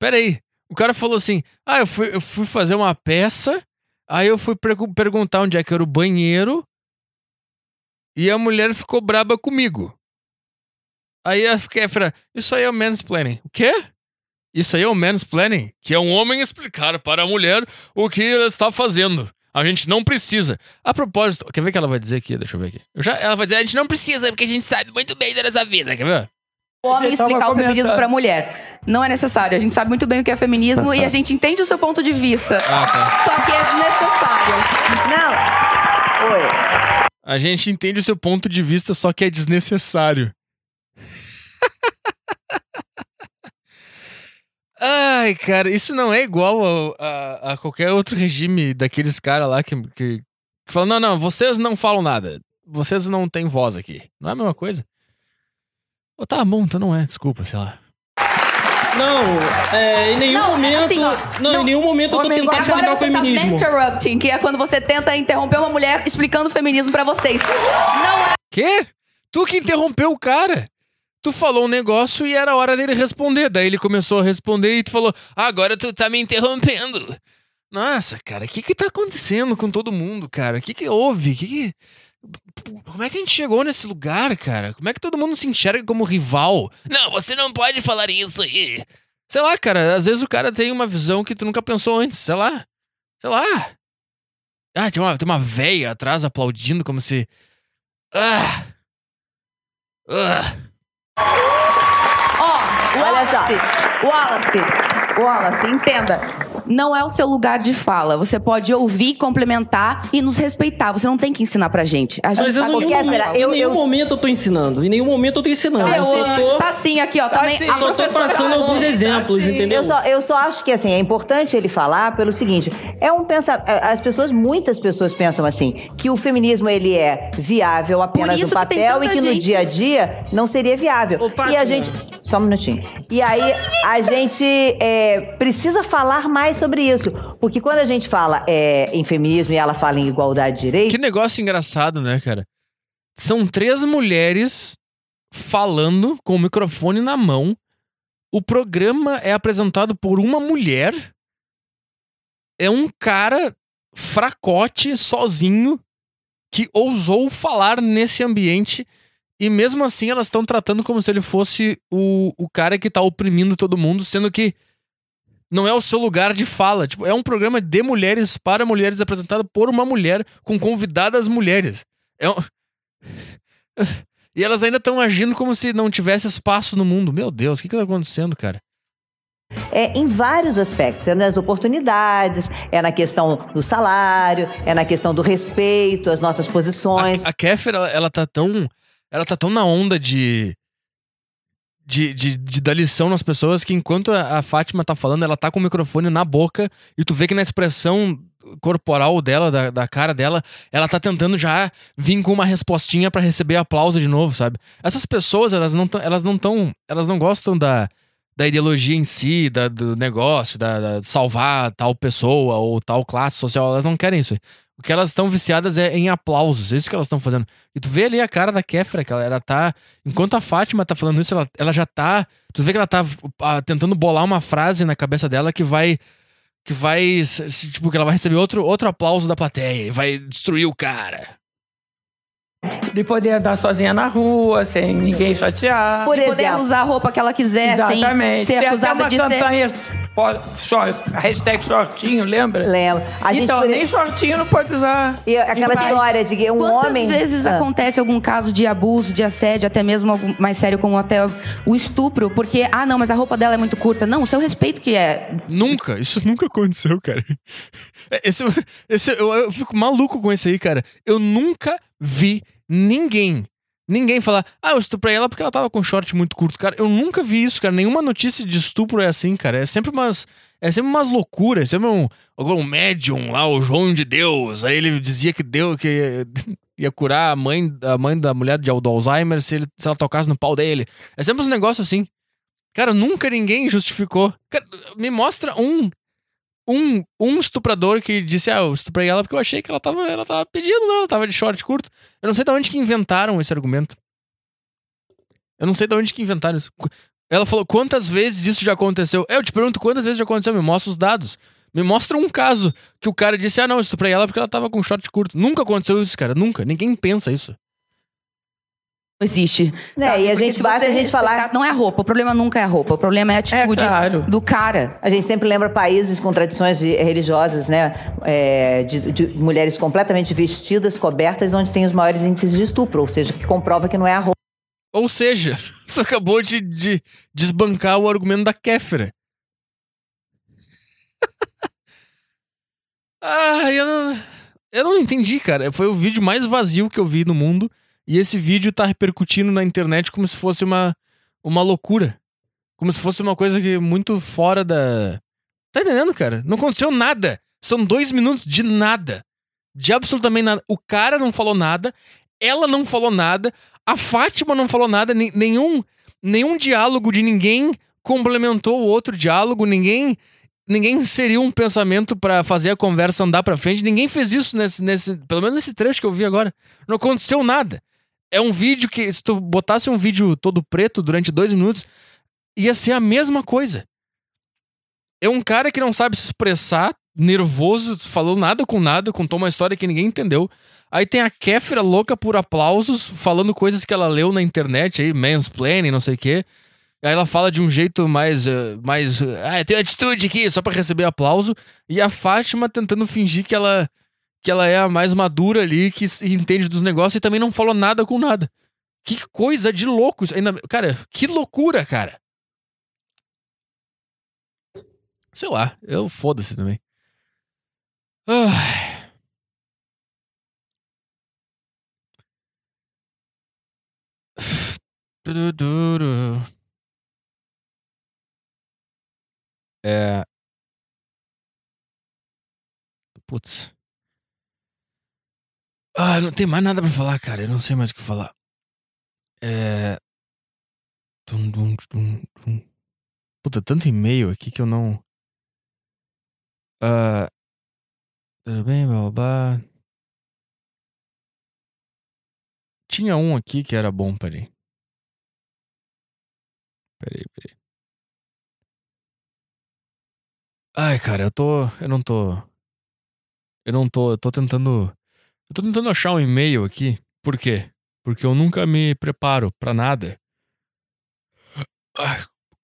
Pera aí. O cara falou assim: Ah, eu fui, eu fui fazer uma peça, aí eu fui pergu- perguntar onde é que era o banheiro, e a mulher ficou braba comigo. Aí a Kéfera, isso aí é o mansplaining. O quê? Isso aí é o mansplaining, que é um homem explicar para a mulher o que ela está fazendo. A gente não precisa. A propósito, quer ver o que ela vai dizer aqui? Deixa eu ver aqui. Eu já, ela vai dizer, a gente não precisa, porque a gente sabe muito bem da nossa vida. Quer ver? o homem explicar o feminismo pra mulher. Não é necessário, a gente sabe muito bem o que é feminismo e a gente entende o seu ponto de vista. Ah, tá. Só que é desnecessário. Não. Oi. A gente entende o seu ponto de vista, só que é desnecessário. Ai, cara, isso não é igual ao- a, a qualquer outro regime daqueles caras lá que, que, que falam: não, não, vocês não falam nada. Vocês não têm voz aqui. Não é a mesma coisa? Ou tá bom, então não é, desculpa, sei lá. Não, é, em nenhum Não, é momento. assim, ó, não, não- em nenhum momento eu tô tentando Agora explicar o você tá feminismo. interrupting, que é quando você tenta interromper uma mulher explicando o feminismo pra vocês. Não é Quê? Tu que interrompeu o cara. Tu falou um negócio e era hora dele responder. Daí ele começou a responder e tu falou: "Ah, agora tu tá me interrompendo. Nossa, cara, o que que tá acontecendo com todo mundo, cara? O que que houve? Que que... Como é que a gente chegou nesse lugar, cara? Como é que todo mundo se enxerga como rival? Não, você não pode falar isso aí. Sei lá, cara, às vezes o cara tem uma visão que tu nunca pensou antes, sei lá. Sei lá. Ah, tem uma, tem uma véia atrás aplaudindo como se. Ah! Ah! Ó, Olha só. Wallace, Wallace, Wallace, entenda. Não é o seu lugar de fala. Você pode ouvir, complementar e nos respeitar. Você não tem que ensinar pra gente. A gente Mas eu, sabe em o que nenhum, é eu- em nenhum momento eu tô ensinando. Em nenhum momento eu tô ensinando. Eu só tô, Tá sim aqui, ó. Também assim, a só tô passando falou. alguns exemplos, entendeu? Eu só, eu só acho que assim, é importante ele falar pelo seguinte: é um pensa, as pessoas, muitas pessoas pensam assim, que o feminismo ele é viável apenas no papel e que no gente- dia a dia não seria viável. Ô, e a gente. Só um minutinho. E aí a gente é, precisa falar mais sobre isso. Porque quando a gente fala é, em feminismo e ela fala em igualdade de direitos. Que negócio engraçado, né, cara? São três mulheres falando com o microfone na mão. O programa é apresentado por uma mulher. É um cara fracote, sozinho, que ousou falar nesse ambiente. E mesmo assim elas estão tratando como se ele fosse o, o cara que tá oprimindo todo mundo, sendo que não é o seu lugar de fala. Tipo, é um programa de mulheres para mulheres apresentado por uma mulher com convidadas mulheres. É um... E elas ainda estão agindo como se não tivesse espaço no mundo. Meu Deus, o que, que tá acontecendo, cara? é em vários aspectos. É nas oportunidades, é na questão do salário, é na questão do respeito às nossas posições. A, a Kéfera, ela, ela tá tão. Ela tá tão na onda de. De, de, de dar lição nas pessoas que enquanto a, Fátima tá falando, ela tá com o microfone na boca e tu vê que na expressão corporal dela, da, da cara dela, ela tá tentando já vir com uma respostinha para receber aplauso de novo, sabe? Essas pessoas, elas não elas não tão, elas não gostam da, da ideologia em si, da, do negócio, da, da salvar tal pessoa ou tal classe social, elas não querem isso. O que elas estão viciadas é em aplausos, é isso que elas estão fazendo. E tu vê ali a cara da Kefra, que ela, ela tá. Enquanto a Fátima tá falando isso, ela, ela já tá. Tu vê que ela tá a, tentando bolar uma frase na cabeça dela que vai que vai. Tipo, que ela vai receber outro, outro aplauso da plateia e vai destruir o cara. De poder andar sozinha na rua, sem ninguém chatear. Por de poder usar a roupa que ela quiser, Exatamente. sem ser Tem acusada de ser. Short, hashtag shortinho, lembra? Lembra? A gente então, por- nem shortinho não pode usar. E aquela história de que um Quantas homem. vezes Ah. acontece algum caso de abuso, de assédio, até mesmo algum mais sério como até o estupro, porque ah não, mas a roupa dela é muito curta. Não, o seu respeito que é. Nunca, isso nunca aconteceu, cara. Esse, esse, eu, eu fico maluco com esse aí, cara. Eu nunca vi ninguém, ninguém falar, ah, eu estuprei ela porque ela tava com short muito curto. Cara, eu nunca vi isso, cara. Nenhuma notícia de estupro é assim, cara. É sempre umas. É sempre umas loucuras. É sempre um, um médium lá, o João de Deus. Aí ele dizia que deu, que ia curar a mãe, a mãe da mulher de, do Alzheimer se, ele, se ela tocasse no pau dele. É sempre uns negócios assim. Cara, nunca ninguém justificou. Cara, me mostra um um, um estuprador que disse, ah, eu estuprei ela porque eu achei que ela tava, ela tava pedindo, não, ela tava de short curto. Eu não sei de onde que inventaram esse argumento. Eu não sei de onde que inventaram isso. Ela falou, quantas vezes isso já aconteceu? É, eu te pergunto, quantas vezes já aconteceu? Me mostra os dados. Me mostra um caso que o cara disse, ah, não, eu estuprei ela porque ela tava com short curto. Nunca aconteceu isso, cara, nunca. Ninguém pensa isso. Não existe. Né, sabe? e a Porque gente basta a gente falar- Não é a roupa, o problema nunca é a roupa, o problema é a atitude claro. do cara. A gente sempre lembra países com tradições de- religiosas, né? É, de, de mulheres completamente vestidas, cobertas, onde tem os maiores índices de estupro, ou seja, que comprova que não é a roupa. Ou seja, você acabou de, de desbancar o argumento da Kéfera. ah, eu não, eu não entendi, cara. Foi o vídeo mais vazio que eu vi no mundo. E esse vídeo tá repercutindo na internet como se fosse uma, uma loucura. Como se fosse uma coisa que muito fora da. Tá entendendo, cara? Não aconteceu nada. São dois minutos de nada. De absolutamente nada. O cara não falou nada. Ela não falou nada. A Fátima não falou nada. Nenhum, nenhum diálogo de ninguém complementou o outro diálogo. Ninguém. Ninguém inseriu um pensamento pra fazer a conversa andar pra frente. Ninguém fez isso nesse, nesse. Pelo menos nesse trecho que eu vi agora. Não aconteceu nada. É um vídeo que, se tu botasse um vídeo todo preto durante dois minutos, ia ser a mesma coisa. É um cara que não sabe se expressar, nervoso, falou nada com nada, contou uma história que ninguém entendeu. Aí tem a Kéfera louca por aplausos, falando coisas que ela leu na internet aí, mansplaining, não sei o quê. Aí ela fala de um jeito mais. eh, mais ah, tem atitude aqui, só pra receber aplauso. E a Fátima tentando fingir que ela, que ela é a mais madura ali, que entende dos negócios e também não falou nada com nada. Que coisa de louco. isso. Ainda, cara, que loucura, cara. Sei lá, eu foda-se também. Tururu. É. Putz. Ah, não tem mais nada pra falar, cara. Eu não sei mais o que falar. É. Tum, dum, tum, tum. Puta, tanto e-mail aqui que eu não. Ah. Tudo bem, blá blá blá. Tinha um aqui que era bom, peraí. Peraí, peraí. Ai, cara, eu tô. Eu não tô. Eu não tô. Eu tô tentando. Eu tô tentando achar um e-mail aqui. Por quê? Porque eu nunca me preparo pra nada.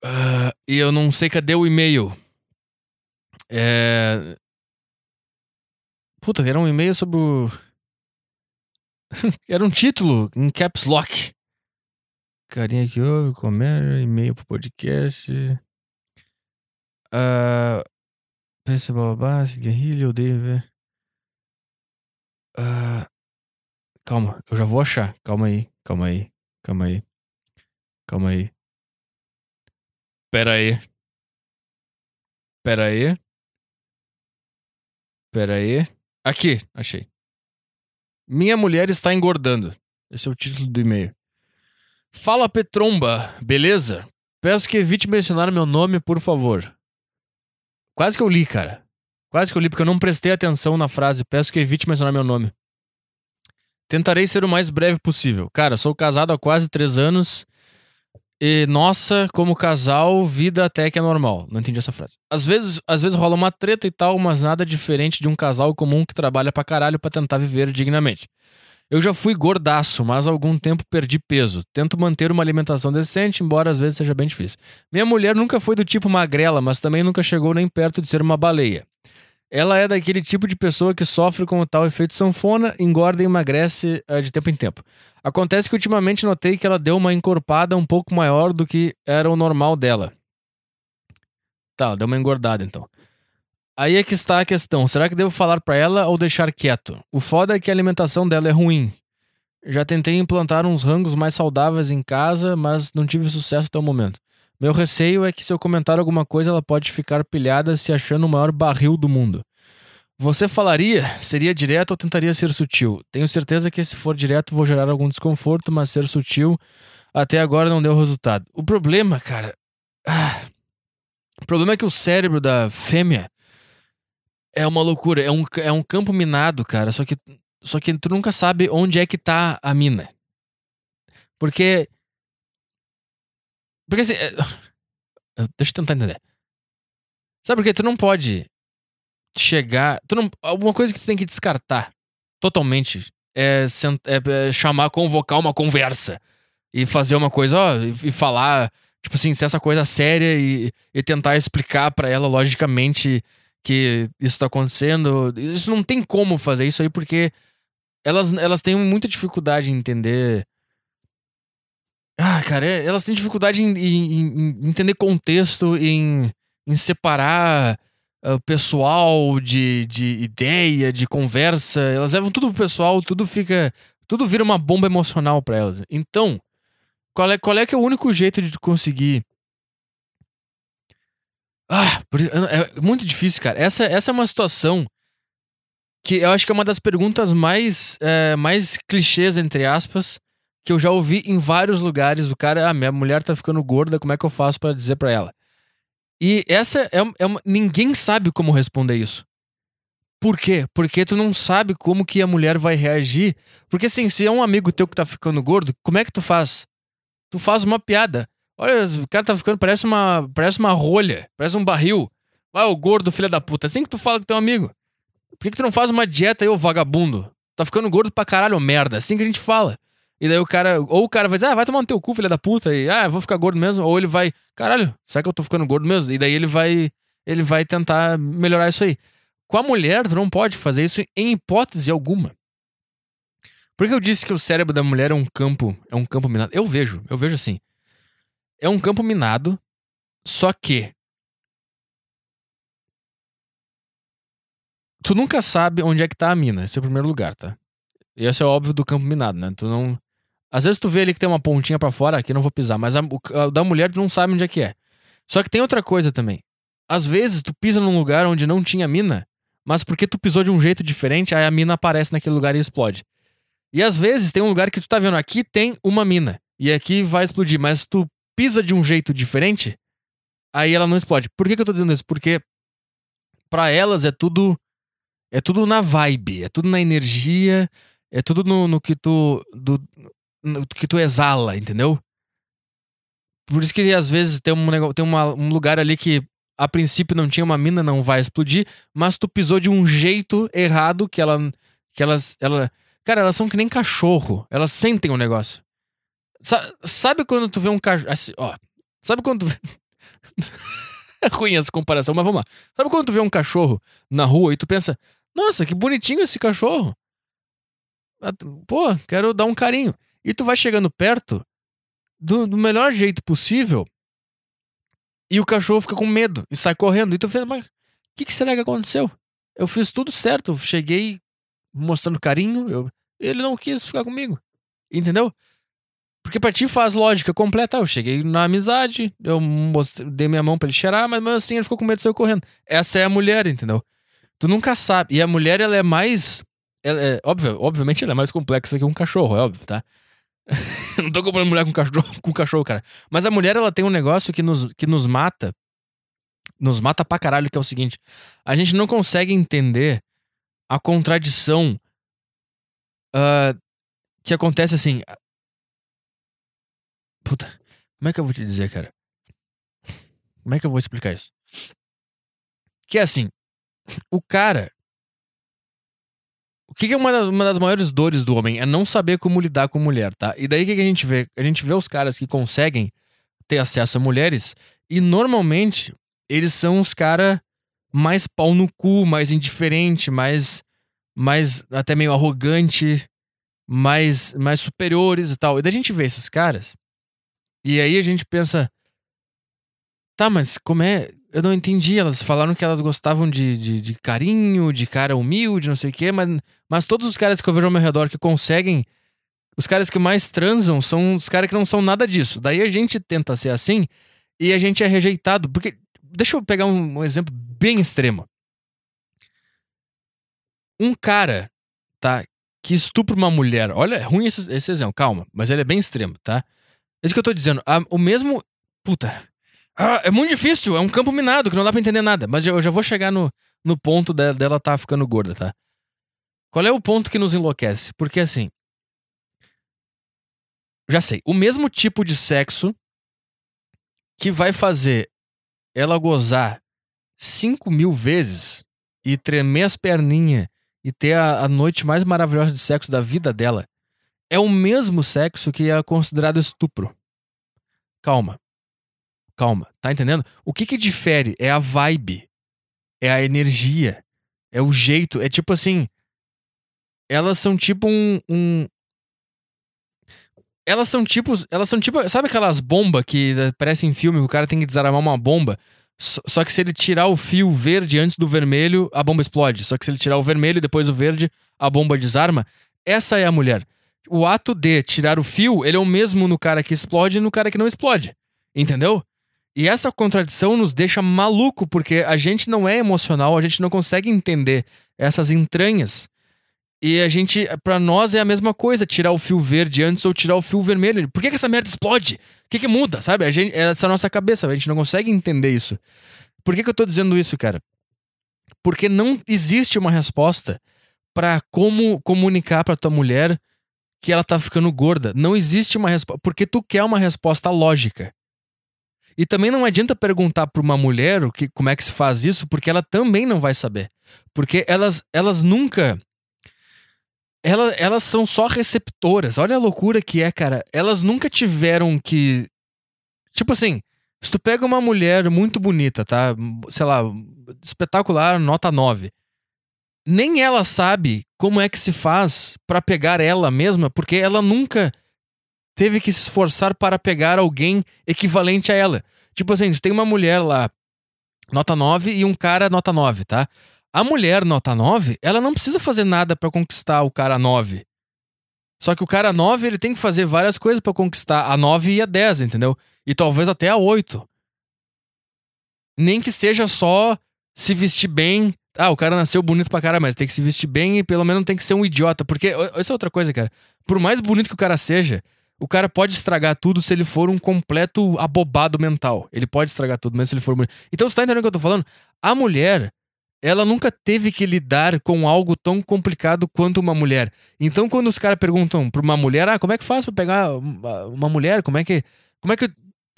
Ah, e eu não sei cadê o e-mail. É. Puta, era um e-mail sobre o. era um título em caps lock. Carinha que ouve, comédia, e-mail pro podcast. Pense blá blá blá, guerrilha, odeio ver. Ah, calma, eu já vou achar. Calma aí, calma aí, calma aí. Calma aí. Pera aí. Pera aí. Pera aí. Aqui, achei. Minha mulher está engordando. Esse é o título do e-mail. Fala Petromba, beleza? Peço que evite mencionar meu nome, por favor. Quase que eu li, cara. Quase que eu li, porque eu não prestei atenção na frase. Peço que evite mencionar meu nome. Tentarei ser o mais breve possível. Cara, sou casado há quase três anos. E, nossa, como casal, vida até que é normal. Não entendi essa frase. Às vezes, às vezes rola uma treta e tal, mas nada diferente de um casal comum que trabalha pra caralho pra tentar viver dignamente. Eu já fui gordaço, mas há algum tempo perdi peso. Tento manter uma alimentação decente, embora às vezes seja bem difícil. Minha mulher nunca foi do tipo magrela, mas também nunca chegou nem perto de ser uma baleia. Ela é daquele tipo de pessoa que sofre com o tal efeito sanfona, engorda e emagrece eh, de tempo em tempo. Acontece que ultimamente notei que ela deu uma encorpada um pouco maior do que era o normal dela. Tá, deu uma engordada então. Aí é que está a questão. Será que devo falar pra ela ou deixar quieto? O foda é que a alimentação dela é ruim. Já tentei implantar uns rangos mais saudáveis em casa, mas não tive sucesso até o momento. Meu receio é que se eu comentar alguma coisa, ela pode ficar pilhada se achando o maior barril do mundo. Você falaria? Seria direto ou tentaria ser sutil? Tenho certeza que se for direto vou gerar algum desconforto, mas ser sutil até agora não deu resultado. O problema, cara. ah, o problema é que o cérebro da fêmea é uma loucura. É um, é um campo minado, cara. Só que, só que tu nunca sabe onde é que tá a mina. Porque. Porque assim. é- Deixa eu tentar entender. Sabe por quê? Tu não pode chegar. Tu não, alguma coisa que tu tem que descartar totalmente é, sent- é- é chamar, convocar uma conversa e fazer uma coisa, ó, e, e falar, tipo assim, ser essa coisa séria e, e tentar explicar pra ela logicamente que isso tá acontecendo. Isso não tem como fazer isso aí porque elas, elas têm muita dificuldade em entender. Ah, cara, é- elas têm dificuldade em, em- em- entender contexto, em, em separar ah, pessoal de, de ideia, de conversa. Elas levam tudo pro pessoal, tudo fica. Tudo vira uma bomba emocional pra elas. Então, qual é, qual é que é o único jeito de conseguir. Ah, por- é muito difícil, cara. Essa, essa é uma situação que eu acho que é uma das perguntas mais, é, mais clichês, entre aspas, que eu já ouvi em vários lugares. O cara, ah, minha mulher tá ficando gorda, como é que eu faço pra dizer pra ela? E essa é, é uma. Ninguém sabe como responder isso. Por quê? Porque tu não sabe como que a mulher vai reagir. Porque assim, se é um amigo teu que tá ficando gordo, como é que tu faz? Tu faz uma piada. Olha, o cara tá ficando, parece uma, parece uma rolha, parece um barril. Ah, o gordo, filho da puta. Assim que tu fala com teu amigo. Por que, que tu não faz uma dieta aí, ô vagabundo? Tá ficando gordo pra caralho, merda. Assim que a gente fala. E daí o cara, ou o cara vai dizer, ah, vai tomar no teu cu, filha da puta, e ah, vou ficar gordo mesmo. Ou ele vai, caralho, será que eu tô ficando gordo mesmo? E daí ele vai, ele vai tentar melhorar isso aí. Com a mulher, tu não pode fazer isso em hipótese alguma. Por que eu disse que o cérebro da mulher é um campo, é um campo minado? Eu vejo, eu vejo assim. É um campo minado, só que tu nunca sabe onde é que tá a mina. Esse é o primeiro lugar, tá? E esse é óbvio do campo minado, né? Tu não. Às vezes tu vê ali que tem uma pontinha pra fora, aqui não vou pisar, mas a, a da mulher tu não sabe onde é que é. Só que tem outra coisa também. Às vezes tu pisa num lugar onde não tinha mina, mas porque tu pisou de um jeito diferente, aí a mina aparece naquele lugar e explode. E às vezes tem um lugar que tu tá vendo aqui tem uma mina. E aqui vai explodir, mas tu pisa de um jeito diferente, aí ela não explode. Por que, que eu tô dizendo isso? Porque pra elas é tudo. É tudo na vibe, é tudo na energia, é tudo no, no que tu. Do, que tu exala, entendeu? Por isso que às vezes tem um, nego- tem uma- um lugar ali que a princípio não tinha uma mina, não vai explodir, mas tu pisou de um jeito errado que ela. Que elas. Ela, cara, elas são que nem cachorro. Elas sentem o negócio. Sa- sabe quando tu vê um cachorro. Assim, ó. Sabe quando tu vê. é ruim essa comparação, mas vamos lá. Sabe quando tu vê um cachorro na rua e tu pensa, nossa, que bonitinho esse cachorro. Pô, quero dar um carinho. E tu vai chegando perto do, do melhor jeito possível. E o cachorro fica com medo e sai correndo. E tu fez, mas o que, que será que aconteceu? Eu fiz tudo certo. Cheguei mostrando carinho. Eu, ele não quis ficar comigo. Entendeu? Porque pra ti faz lógica completa. Eu cheguei na amizade, eu mostrei, dei minha mão pra ele cheirar, mas mesmo assim ele ficou com medo de sair correndo. Essa é a mulher, entendeu? Tu nunca sabe. E a mulher, ela é mais. Ela é, óbvio, obviamente ela é mais complexa que um cachorro, é óbvio, tá? não tô comparando mulher com cachorro, com cachorro, cara. Mas a mulher, ela tem um negócio que nos, que nos mata. Nos mata pra caralho, que é o seguinte: a gente não consegue entender a contradição uh, que acontece assim. Puta, como é que eu vou te dizer, cara? Como é que eu vou explicar isso? Que é assim, o cara. O que, que é uma das, uma das, maiores dores do homem? É não saber como lidar com mulher, tá? E daí o que, que a gente vê? A gente vê os caras que conseguem ter acesso a mulheres e normalmente eles são os caras mais pau no cu, mais indiferente, mais, mais até meio arrogante, mais, mais superiores e tal. E daí a gente vê esses caras e aí a gente pensa. Tá, mas como é. Eu não entendi. Elas falaram que elas gostavam de, de, de carinho, de cara humilde, não sei o quê, mas, mas todos os caras que eu vejo ao meu redor que conseguem. Os caras que mais transam são os caras que não são nada disso. Daí a gente tenta ser assim e a gente é rejeitado. Porque. Deixa eu pegar um, um exemplo bem extremo. Um cara, tá? Que estupra uma mulher. Olha, é ruim esse, esse exemplo, calma, mas ele é bem extremo, tá? É isso que eu tô dizendo. o mesmo. Puta. Ah, é muito difícil, é um campo minado que não dá pra entender nada. Mas eu já vou chegar no, no ponto dela, dela tá ficando gorda, tá? Qual é o ponto que nos enlouquece? Porque assim. Já sei. O mesmo tipo de sexo que vai fazer ela gozar 5 mil vezes e tremer as perninhas e ter a, a noite mais maravilhosa de sexo da vida dela é o mesmo sexo que é considerado estupro. Calma. Calma, tá entendendo? O que que difere é a vibe, é a energia, é o jeito, é tipo assim, elas são tipo um, um elas são tipo, elas são tipo, sabe aquelas bombas que parecem em filme, o cara tem que desarmar uma bomba, só que se ele tirar o fio verde antes do vermelho, a bomba explode. Só que se ele tirar o vermelho e depois o verde, a bomba desarma. Essa é a mulher o ato de tirar o fio, ele é o mesmo no cara que explode e no cara que não explode. Entendeu? E essa contradição nos deixa maluco, porque a gente não é emocional, a gente não consegue entender essas entranhas. E a gente, para nós é a mesma coisa, tirar o fio verde antes ou tirar o fio vermelho. Por que, que essa merda explode? O que, que muda? Sabe? A gente, essa é a nossa cabeça, a gente não consegue entender isso. Por que, que eu tô dizendo isso, cara? Porque não existe uma resposta para como comunicar para tua mulher que ela tá ficando gorda. Não existe uma resposta. Porque tu quer uma resposta lógica. E também não adianta perguntar para uma mulher o que, como é que se faz isso, porque ela também não vai saber. Porque elas, elas nunca. Elas, elas são só receptoras. Olha a loucura que é, cara. Elas nunca tiveram que. Tipo assim, se tu pega uma mulher muito bonita, tá? Sei lá, espetacular, nota 9 nem ela sabe como é que se faz para pegar ela mesma, porque ela nunca teve que se esforçar para pegar alguém equivalente a ela. Tipo assim, tem uma mulher lá, nota 9, e um cara nota 9, tá? A mulher nota 9, ela não precisa fazer nada para conquistar o cara 9. Só que o cara 9, ele tem que fazer várias coisas para conquistar a 9 e a 10, entendeu? E talvez até a 8. Nem que seja só se vestir bem, ah, o cara nasceu bonito pra caramba, mas tem que se vestir bem e pelo menos tem que ser um idiota. Porque, essa é outra coisa, cara. Por mais bonito que o cara seja, o cara pode estragar tudo se ele for um completo abobado mental. Ele pode estragar tudo, mesmo se ele for bonito. Então, você tá entendendo o que eu tô falando? A mulher, ela nunca teve que lidar com algo tão complicado quanto uma mulher. Então, quando os caras perguntam pra uma mulher, ah, como é que faz pra pegar uma mulher? Como é que. Como é que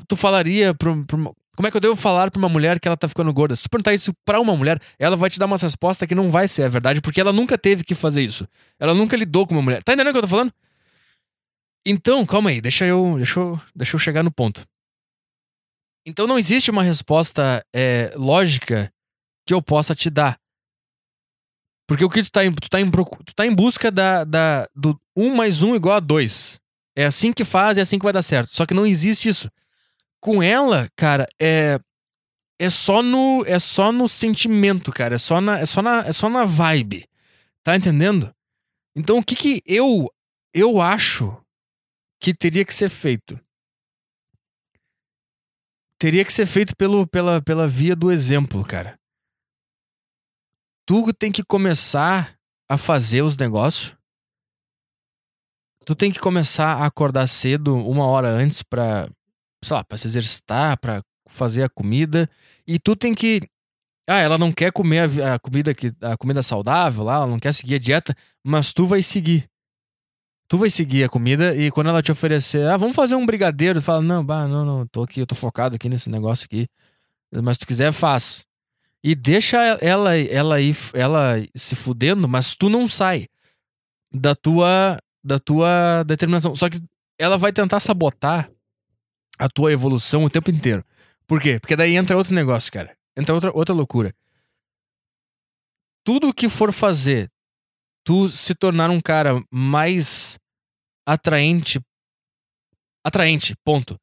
tu falaria pra, pra, como é que eu devo falar pra uma mulher que ela tá ficando gorda? Se tu perguntar isso pra uma mulher, ela vai te dar uma resposta que não vai ser a verdade, porque ela nunca teve que fazer isso. Ela nunca lidou com uma mulher. Tá entendendo o que eu tô falando? Então, calma aí, deixa eu, deixa eu, deixa eu chegar no ponto. Então não existe uma resposta é, lógica que eu possa te dar. Porque o que tu tá em, tu tá em, tu tá em busca da, da, do 1 mais 1 igual a 2. É assim que faz, é assim que vai dar certo. Só que não existe isso com ela, cara, é. é só no é só no sentimento, cara, é só na é só na é só na vibe. Tá entendendo? Então o que que eu eu acho que teria que ser feito? Teria que ser feito pelo, pela, pela via do exemplo, cara. Tu tem que começar a fazer os negócios. Tu tem que começar a acordar cedo, uma hora antes, pra, sei lá, pra se exercitar, pra fazer a comida. E tu tem que. Ah, ela não quer comer a, a comida que a comida saudável lá, ela não quer seguir a dieta, mas tu vai seguir. Tu vai seguir a comida e quando ela te oferecer, ah, vamos fazer um brigadeiro, tu fala, não, bah, não, não, tô aqui, eu tô focado aqui nesse negócio aqui. Mas se tu quiser, faz. E deixa ela, ela ela se fudendo, mas tu não sai da tua, da tua determinação. Só que ela vai tentar sabotar a tua evolução o tempo inteiro. Por quê? Porque daí entra outro negócio, cara. Entra outra, outra loucura. Tudo que for fazer tu se tornar um cara mais atraente. Atraente, ponto.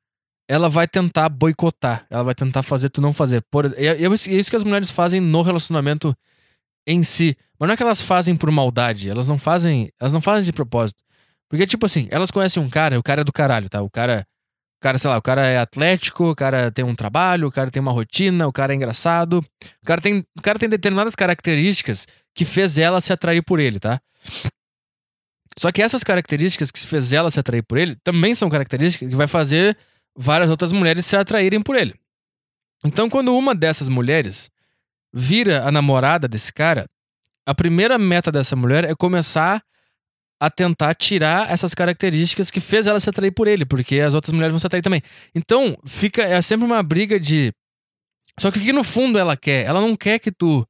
Ela vai tentar boicotar. Ela vai tentar fazer tu não fazer. Por, é, é isso que as mulheres fazem no relacionamento em si. Mas não é que elas fazem por maldade. Elas não fazem. Elas não fazem de propósito. Porque, tipo assim, elas conhecem um cara, o cara é do caralho, tá? O cara. O cara, sei lá, o cara é atlético, o cara tem um trabalho, o cara tem uma rotina, o cara é engraçado. O cara tem, o cara tem determinadas características que fez ela se atrair por ele, tá? Só que essas características que fez ela se atrair por ele também são características que vai fazer várias outras mulheres se atraírem por ele. Então, quando uma dessas mulheres vira a namorada desse cara, a primeira meta dessa mulher é começar a tentar tirar essas características que fez ela se atrair por ele, porque as outras mulheres vão se atrair também. Então, fica é sempre uma briga de só que o que no fundo ela quer? Ela não quer que tu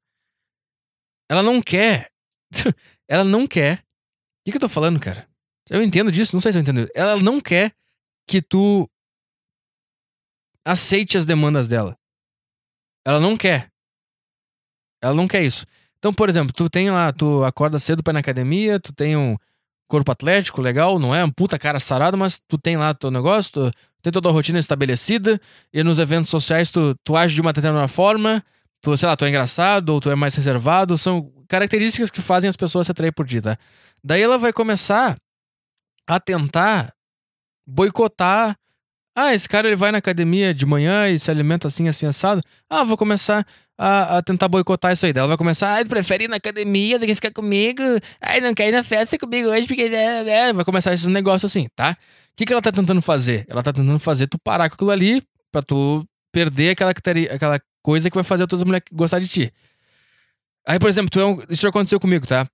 ela não quer. ela não quer. Que, que eu tô falando, cara? Eu entendo disso, não sei se eu entendo. Ela não quer que tu aceite as demandas dela. Ela não quer. Ela não quer isso. Então, por exemplo, tu tem lá, tu acorda cedo pra ir na academia, tu tem um corpo atlético legal, não é um puta cara sarado, mas tu tem lá teu negócio, tu tem toda a rotina estabelecida, e nos eventos sociais tu, tu age de uma determinada forma, tu, sei lá, tu é engraçado ou tu é mais reservado, são características que fazem as pessoas se atrair por ti, tá? Daí ela vai começar a tentar boicotar. Ah, esse cara ele vai na academia de manhã e se alimenta assim, assim, assado. Ah, vou começar a, a tentar boicotar isso aí. Daí ela vai começar, ah, ele prefere ir na academia do que ficar comigo. Ah, não quer ir na festa comigo hoje porque. É, é. Vai começar esses negócios assim, tá? O que, que ela tá tentando fazer? Ela tá tentando fazer tu parar com aquilo ali pra tu perder aquela, aquela coisa que vai fazer outras mulheres gostar de ti. Aí, por exemplo, tu é um, isso já aconteceu comigo, tá?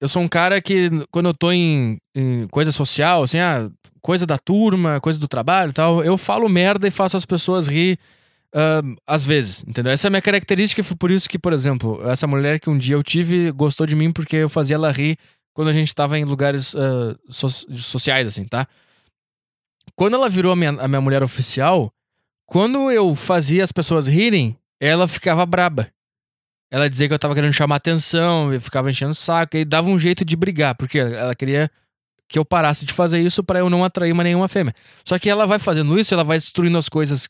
Eu sou um cara que, quando eu tô em, em coisa social, assim, ah, coisa da turma, coisa do trabalho e tal, eu falo merda e faço as pessoas rir uh, às vezes, entendeu? Essa é a minha característica e foi por isso que, por exemplo, essa mulher que um dia eu tive gostou de mim porque eu fazia ela rir quando a gente tava em lugares uh, so sociais, assim, tá? Quando ela virou a minha, a minha mulher oficial, quando eu fazia as pessoas rirem, ela ficava braba. Ela dizia que eu tava querendo chamar atenção, eu ficava enchendo o saco, e dava um jeito de brigar, porque ela queria que eu parasse de fazer isso para eu não atrair uma nenhuma fêmea. Só que ela vai fazendo isso, ela vai destruindo as coisas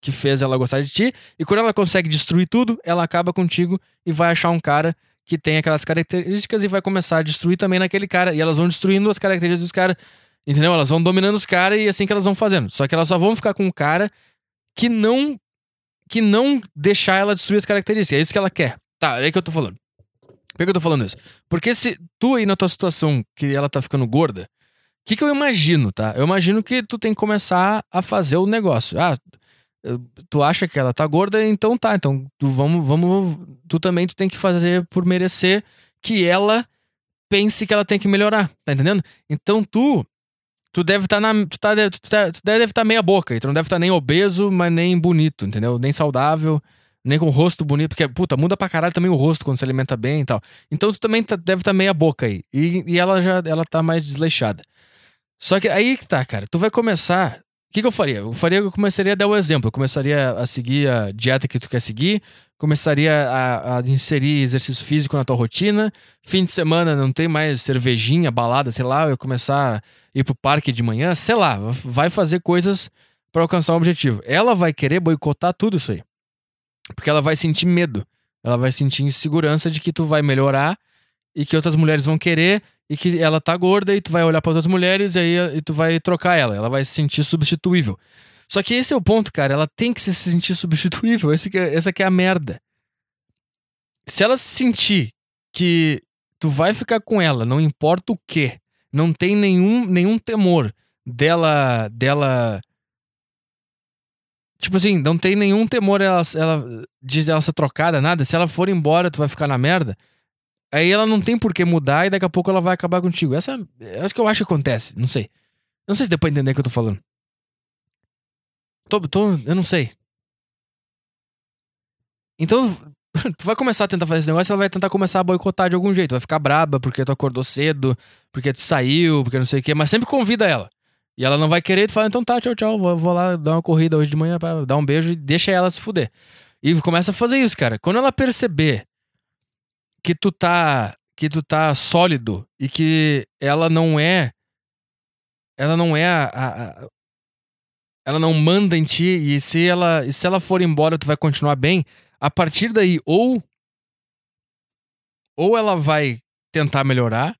que fez ela gostar de ti, e quando ela consegue destruir tudo, ela acaba contigo e vai achar um cara que tem aquelas características e vai começar a destruir também naquele cara. E elas vão destruindo as características dos caras. Entendeu? Elas vão dominando os caras e é assim que elas vão fazendo. Só que elas só vão ficar com um cara que não que não deixar ela destruir as características. É isso que ela quer. Tá, é aí que eu tô falando. Por que eu tô falando isso? Porque se tu aí na tua situação que ela tá ficando gorda, o que, que eu imagino, tá? Eu imagino que tu tem que começar a fazer o negócio. Ah, tu acha que ela tá gorda, então tá. Então tu vamos, vamos. Tu também tu tem que fazer por merecer que ela pense que ela tem que melhorar, tá entendendo? Então tu tu deve estar tá na. Tu, tá, tu, tá, tu deve estar tá meia boca. Tu não deve estar tá nem obeso, mas nem bonito, entendeu? Nem saudável, nem com o rosto bonito. Porque, puta, muda pra caralho também o rosto quando se alimenta bem e tal. Então tu também tá, deve estar meia boca aí. E, e ela já ela tá mais desleixada. Só que aí que tá, cara. Tu vai começar. O que, que eu faria? Eu faria, eu começaria a dar o exemplo. Eu começaria a seguir a dieta que tu quer seguir começaria a, a, inserir exercício físico na tua rotina. Fim de semana não tem mais cervejinha, balada, sei lá, eu começar a ir pro parque de manhã, sei lá, vai fazer coisas para alcançar um objetivo. Ela vai querer boicotar tudo isso aí. Porque ela vai sentir medo. Ela vai sentir insegurança de que tu vai melhorar e que outras mulheres vão querer e que ela tá gorda e tu vai olhar para outras mulheres e aí e tu vai trocar ela. Ela vai se sentir substituível. Só que esse é o ponto, cara. Ela tem que se sentir substituível. Esse que é, essa que é a merda. Se ela se sentir que tu vai ficar com ela, não importa o que, não tem nenhum, nenhum temor dela dela Tipo assim, não tem nenhum temor ela, ela diz ela ser trocada, nada. Se ela for embora, tu vai ficar na merda. Aí ela não tem por que mudar e daqui a pouco ela vai acabar contigo. Essa é o que eu acho que acontece. Não sei. Não sei se deu pra entender o que eu tô falando. Tô, tô, eu não sei. Então, tu vai começar a tentar fazer esse negócio, ela vai tentar começar a boicotar de algum jeito. Vai ficar braba porque tu acordou cedo, porque tu saiu, porque não sei o quê. Mas sempre convida ela. E ela não vai querer, tu fala, então tá, tchau, tchau, vou, vou lá dar uma corrida hoje de manhã pra dar um beijo e deixa ela se fuder. E começa a fazer isso, cara. Quando ela perceber que tu tá que tu tá sólido e que ela não é ela não é a, a, a ela não manda em ti e se ela e se ela for embora tu vai continuar bem, a partir daí ou ou ela vai tentar melhorar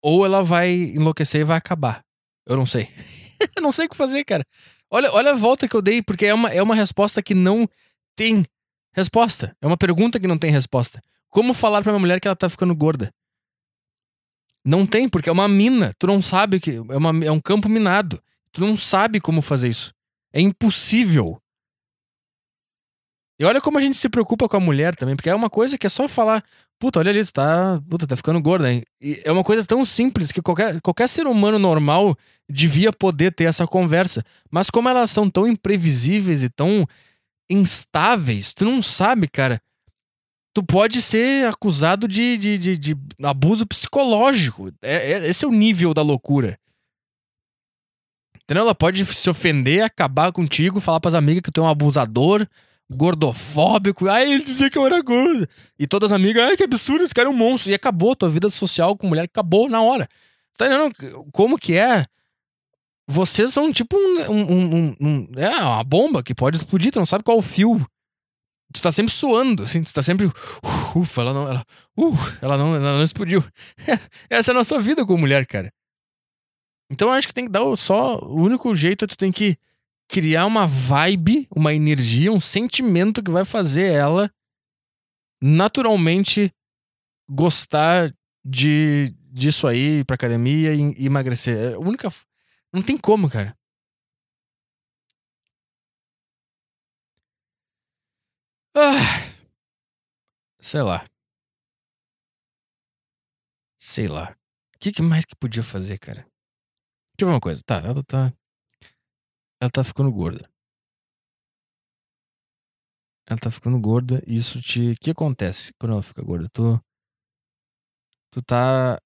ou ela vai enlouquecer e vai acabar. Eu não sei. eu não sei o que fazer, cara. Olha, olha a volta que eu dei, porque é uma, é uma resposta que não tem resposta. É uma pergunta que não tem resposta. Como falar pra uma mulher que ela tá ficando gorda? Não tem, porque é uma mina. Tu não sabe que. É, uma, é um campo minado. Tu não sabe como fazer isso. É impossível. E olha como a gente se preocupa com a mulher também, porque é uma coisa que é só falar, puta, olha ali, tu tá, puta, tá ficando gorda. Hein? E é uma coisa tão simples que qualquer, qualquer ser humano normal devia poder ter essa conversa. Mas como elas são tão imprevisíveis e tão instáveis, tu não sabe, cara. Tu pode ser acusado de, de, de, de abuso psicológico. É, é, esse é o nível da loucura. Entendeu? Ela pode se ofender, acabar contigo, falar pras amigas que tu é um abusador, gordofóbico. Ai, ele dizia que eu era gordo. E todas as amigas, ai, que absurdo, esse cara é um monstro. E acabou, tua vida social com mulher acabou na hora. Tá entendendo como que é? Vocês são tipo um, um, um, um, É, uma bomba que pode explodir, tu não sabe qual o fio. Tu tá sempre suando, assim, tu tá sempre. Ufa, ela não. Ela, uh, ela não, ela não explodiu. Essa é a nossa vida com mulher, cara. Então eu acho que tem que dar só. O único jeito é tu tem que criar uma vibe, uma energia, um sentimento que vai fazer ela naturalmente gostar de disso aí, pra academia e, e emagrecer. É a única. Não tem como, cara. Ah, sei lá. Sei lá. O que, que mais que podia fazer, cara? Deixa eu ver uma coisa. Tá, ela tá. Ela tá ficando gorda. Ela tá ficando gorda e isso te. O que acontece quando ela fica gorda? Tu. Tu tá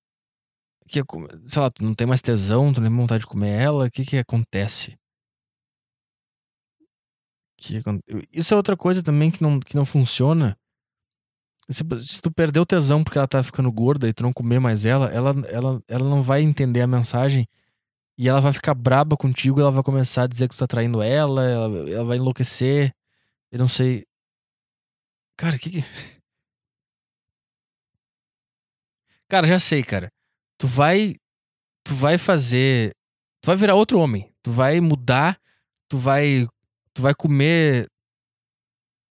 que, sei lá, tu não tem mais tesão, tu não tem vontade de comer ela, o que que acontece? Que, isso é outra coisa também que não, que não funciona. Se, se, tu perdeu tesão porque ela tá ficando gorda e tu não comer mais ela, ela, ela, ela não vai entender a mensagem e ela vai ficar braba contigo, ela vai começar a dizer que tu tá traindo ela, ela, ela vai enlouquecer. Eu não sei. Cara, o que que. Cara, já sei, cara tu vai tu vai fazer, tu vai virar outro homem, tu vai mudar, tu vai tu vai comer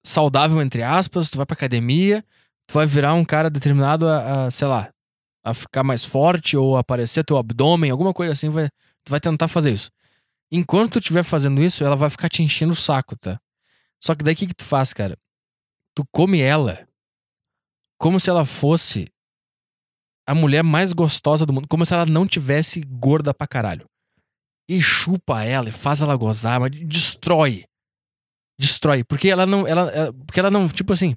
saudável entre aspas, tu vai pra academia, tu vai virar um cara determinado a, a sei lá, a ficar mais forte ou aparecer teu abdômen, alguma coisa assim, vai, tu vai tentar fazer isso. Enquanto tu estiver fazendo isso, ela vai ficar te enchendo o saco, tá? Só que daí o que, que tu faz, cara? Tu come ela como se ela fosse a mulher mais gostosa do mundo, como se ela não tivesse gorda pra caralho. E chupa ela e faz ela gozar, mas destrói. Destrói. Porque ela não. Ela, ela, porque ela não. Tipo assim.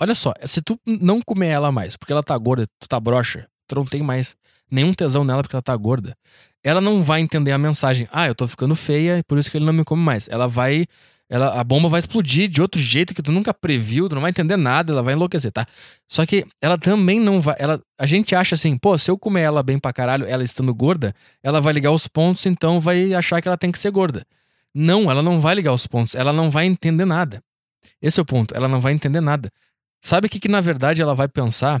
Olha só, se tu não comer ela mais, porque ela tá gorda, tu tá broxa, tu não tem mais nenhum tesão nela porque ela tá gorda, ela não vai entender a mensagem. Ah, eu tô ficando feia e por isso que ele não me come mais. Ela vai ela, a bomba vai explodir de outro jeito que tu nunca previu, tu não vai entender nada, ela vai enlouquecer, tá? Só que ela também não vai. Ela, a gente acha assim, pô, se eu comer ela bem pra caralho, ela estando gorda, ela vai ligar os pontos, então vai achar que ela tem que ser gorda. Não, ela não vai ligar os pontos, ela não vai entender nada. Esse é o ponto. Ela não vai entender nada. Sabe o que, que na verdade ela vai pensar?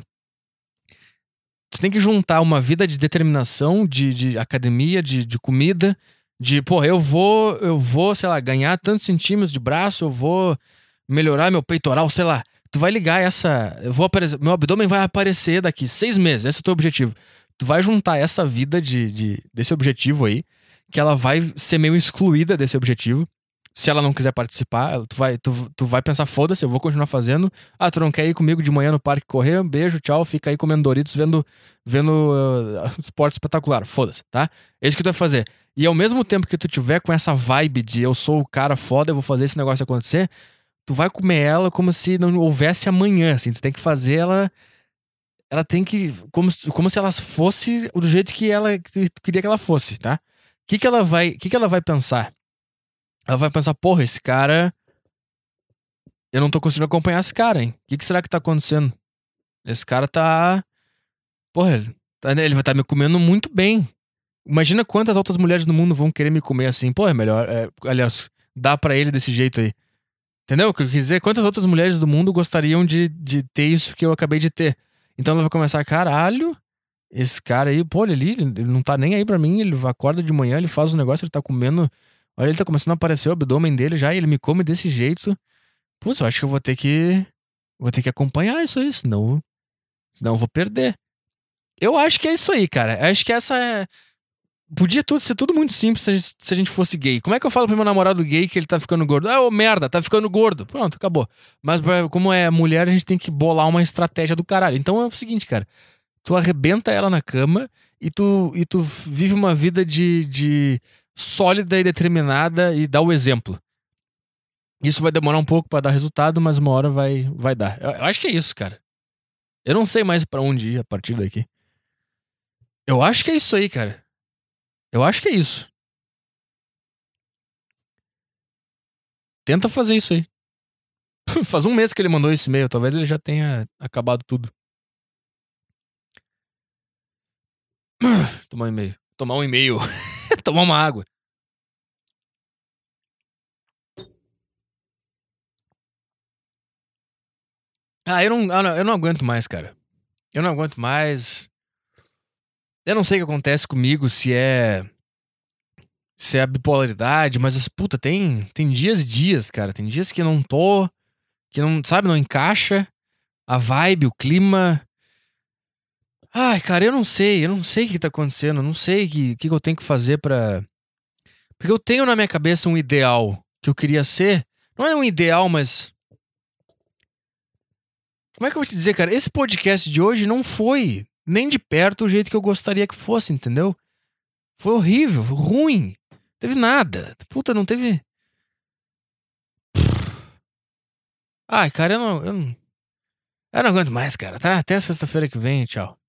Tu tem que juntar uma vida de determinação, de, de academia, de, de comida, de, pô, eu vou, eu vou, sei lá, ganhar tantos centímetros de braço, eu vou melhorar meu peitoral, sei lá. Tu vai ligar essa. Eu vou aparecer. Meu abdômen vai aparecer daqui seis meses. Esse é o teu objetivo. Tu vai juntar essa vida de, de, desse objetivo aí, que ela vai ser meio excluída desse objetivo se ela não quiser participar, tu vai, tu, tu vai pensar, foda-se, eu vou continuar fazendo. Ah, tu não quer ir comigo de manhã no parque correr? Um beijo, tchau, fica aí comendo Doritos, vendo, vendo uh, esporte espetacular. Foda-se, tá? É isso que tu vai fazer. E ao mesmo tempo que tu tiver com essa vibe de eu sou o cara foda, eu vou fazer esse negócio acontecer, tu vai comer ela como se não houvesse amanhã, assim. Tu tem que fazer ela. Ela tem que. Como, como se ela fosse do jeito que ela que queria que ela fosse, tá? Que, que ela vai. que, que ela vai pensar? ela vai pensar, porra, esse cara. Eu não tô conseguindo acompanhar esse cara, hein? O que, que será que tá acontecendo? Esse cara tá. Porra, ele, tá, ele vai estar tá me comendo muito bem. Imagina quantas outras mulheres no mundo vão querer me comer assim. Pô, é melhor. É, aliás, dá para ele desse jeito aí. Entendeu? O que eu quis dizer? Quantas outras mulheres do mundo gostariam de, de ter isso que eu acabei de ter? Então ela vai começar, caralho, esse cara aí, pô, ele, ele não tá nem aí pra mim, ele acorda de manhã, ele faz o um negócio, ele tá comendo Olha, ele tá começando a aparecer o abdômen dele já e ele me come desse jeito. Putz, eu acho que eu vou ter que. Vou ter que acompanhar isso aí, senão. Senão eu vou perder. Eu acho que é isso aí, cara. Eu acho que essa é. Podia tudo ser tudo muito simples se a, gente, se a gente fosse gay. Como é que eu falo pro meu namorado gay que ele tá ficando gordo? Ah, ô merda, tá ficando gordo. Pronto, acabou. Mas como é mulher, a gente tem que bolar uma estratégia do caralho. Então é o seguinte, cara. Tu arrebenta ela na cama e tu, e tu vive uma vida de, de sólida e determinada e dar o exemplo. Isso vai demorar um pouco para dar resultado, mas uma hora vai, vai dar. Eu, eu acho que é isso, cara. Eu não sei mais para onde ir a partir daqui. Eu acho que é isso aí, cara. Eu acho que é isso. Tenta fazer isso aí. Faz um mês que ele mandou esse e-mail, talvez ele já tenha acabado tudo. Tomar um e-mail. Tomar um e-mail. Tomar uma água. Ah, eu não, eu não aguento mais, cara. Eu não aguento mais. Eu não sei o que acontece comigo, se é. Se é a bipolaridade, mas, puta, tem, tem dias e dias, cara. Tem dias que não tô. Que não, sabe, não encaixa. A vibe, o clima. Ai, cara, eu não sei, eu não sei o que tá acontecendo, eu não sei o que, que eu tenho que fazer para Porque eu tenho na minha cabeça um ideal que eu queria ser. Não é um ideal, mas. Como é que eu vou te dizer, cara? Esse podcast de hoje não foi nem de perto o jeito que eu gostaria que fosse, entendeu? Foi horrível, foi ruim. Não teve nada. Puta, não teve. Ai, cara, eu não, eu não. Eu não aguento mais, cara. Tá? Até sexta-feira que vem. Tchau.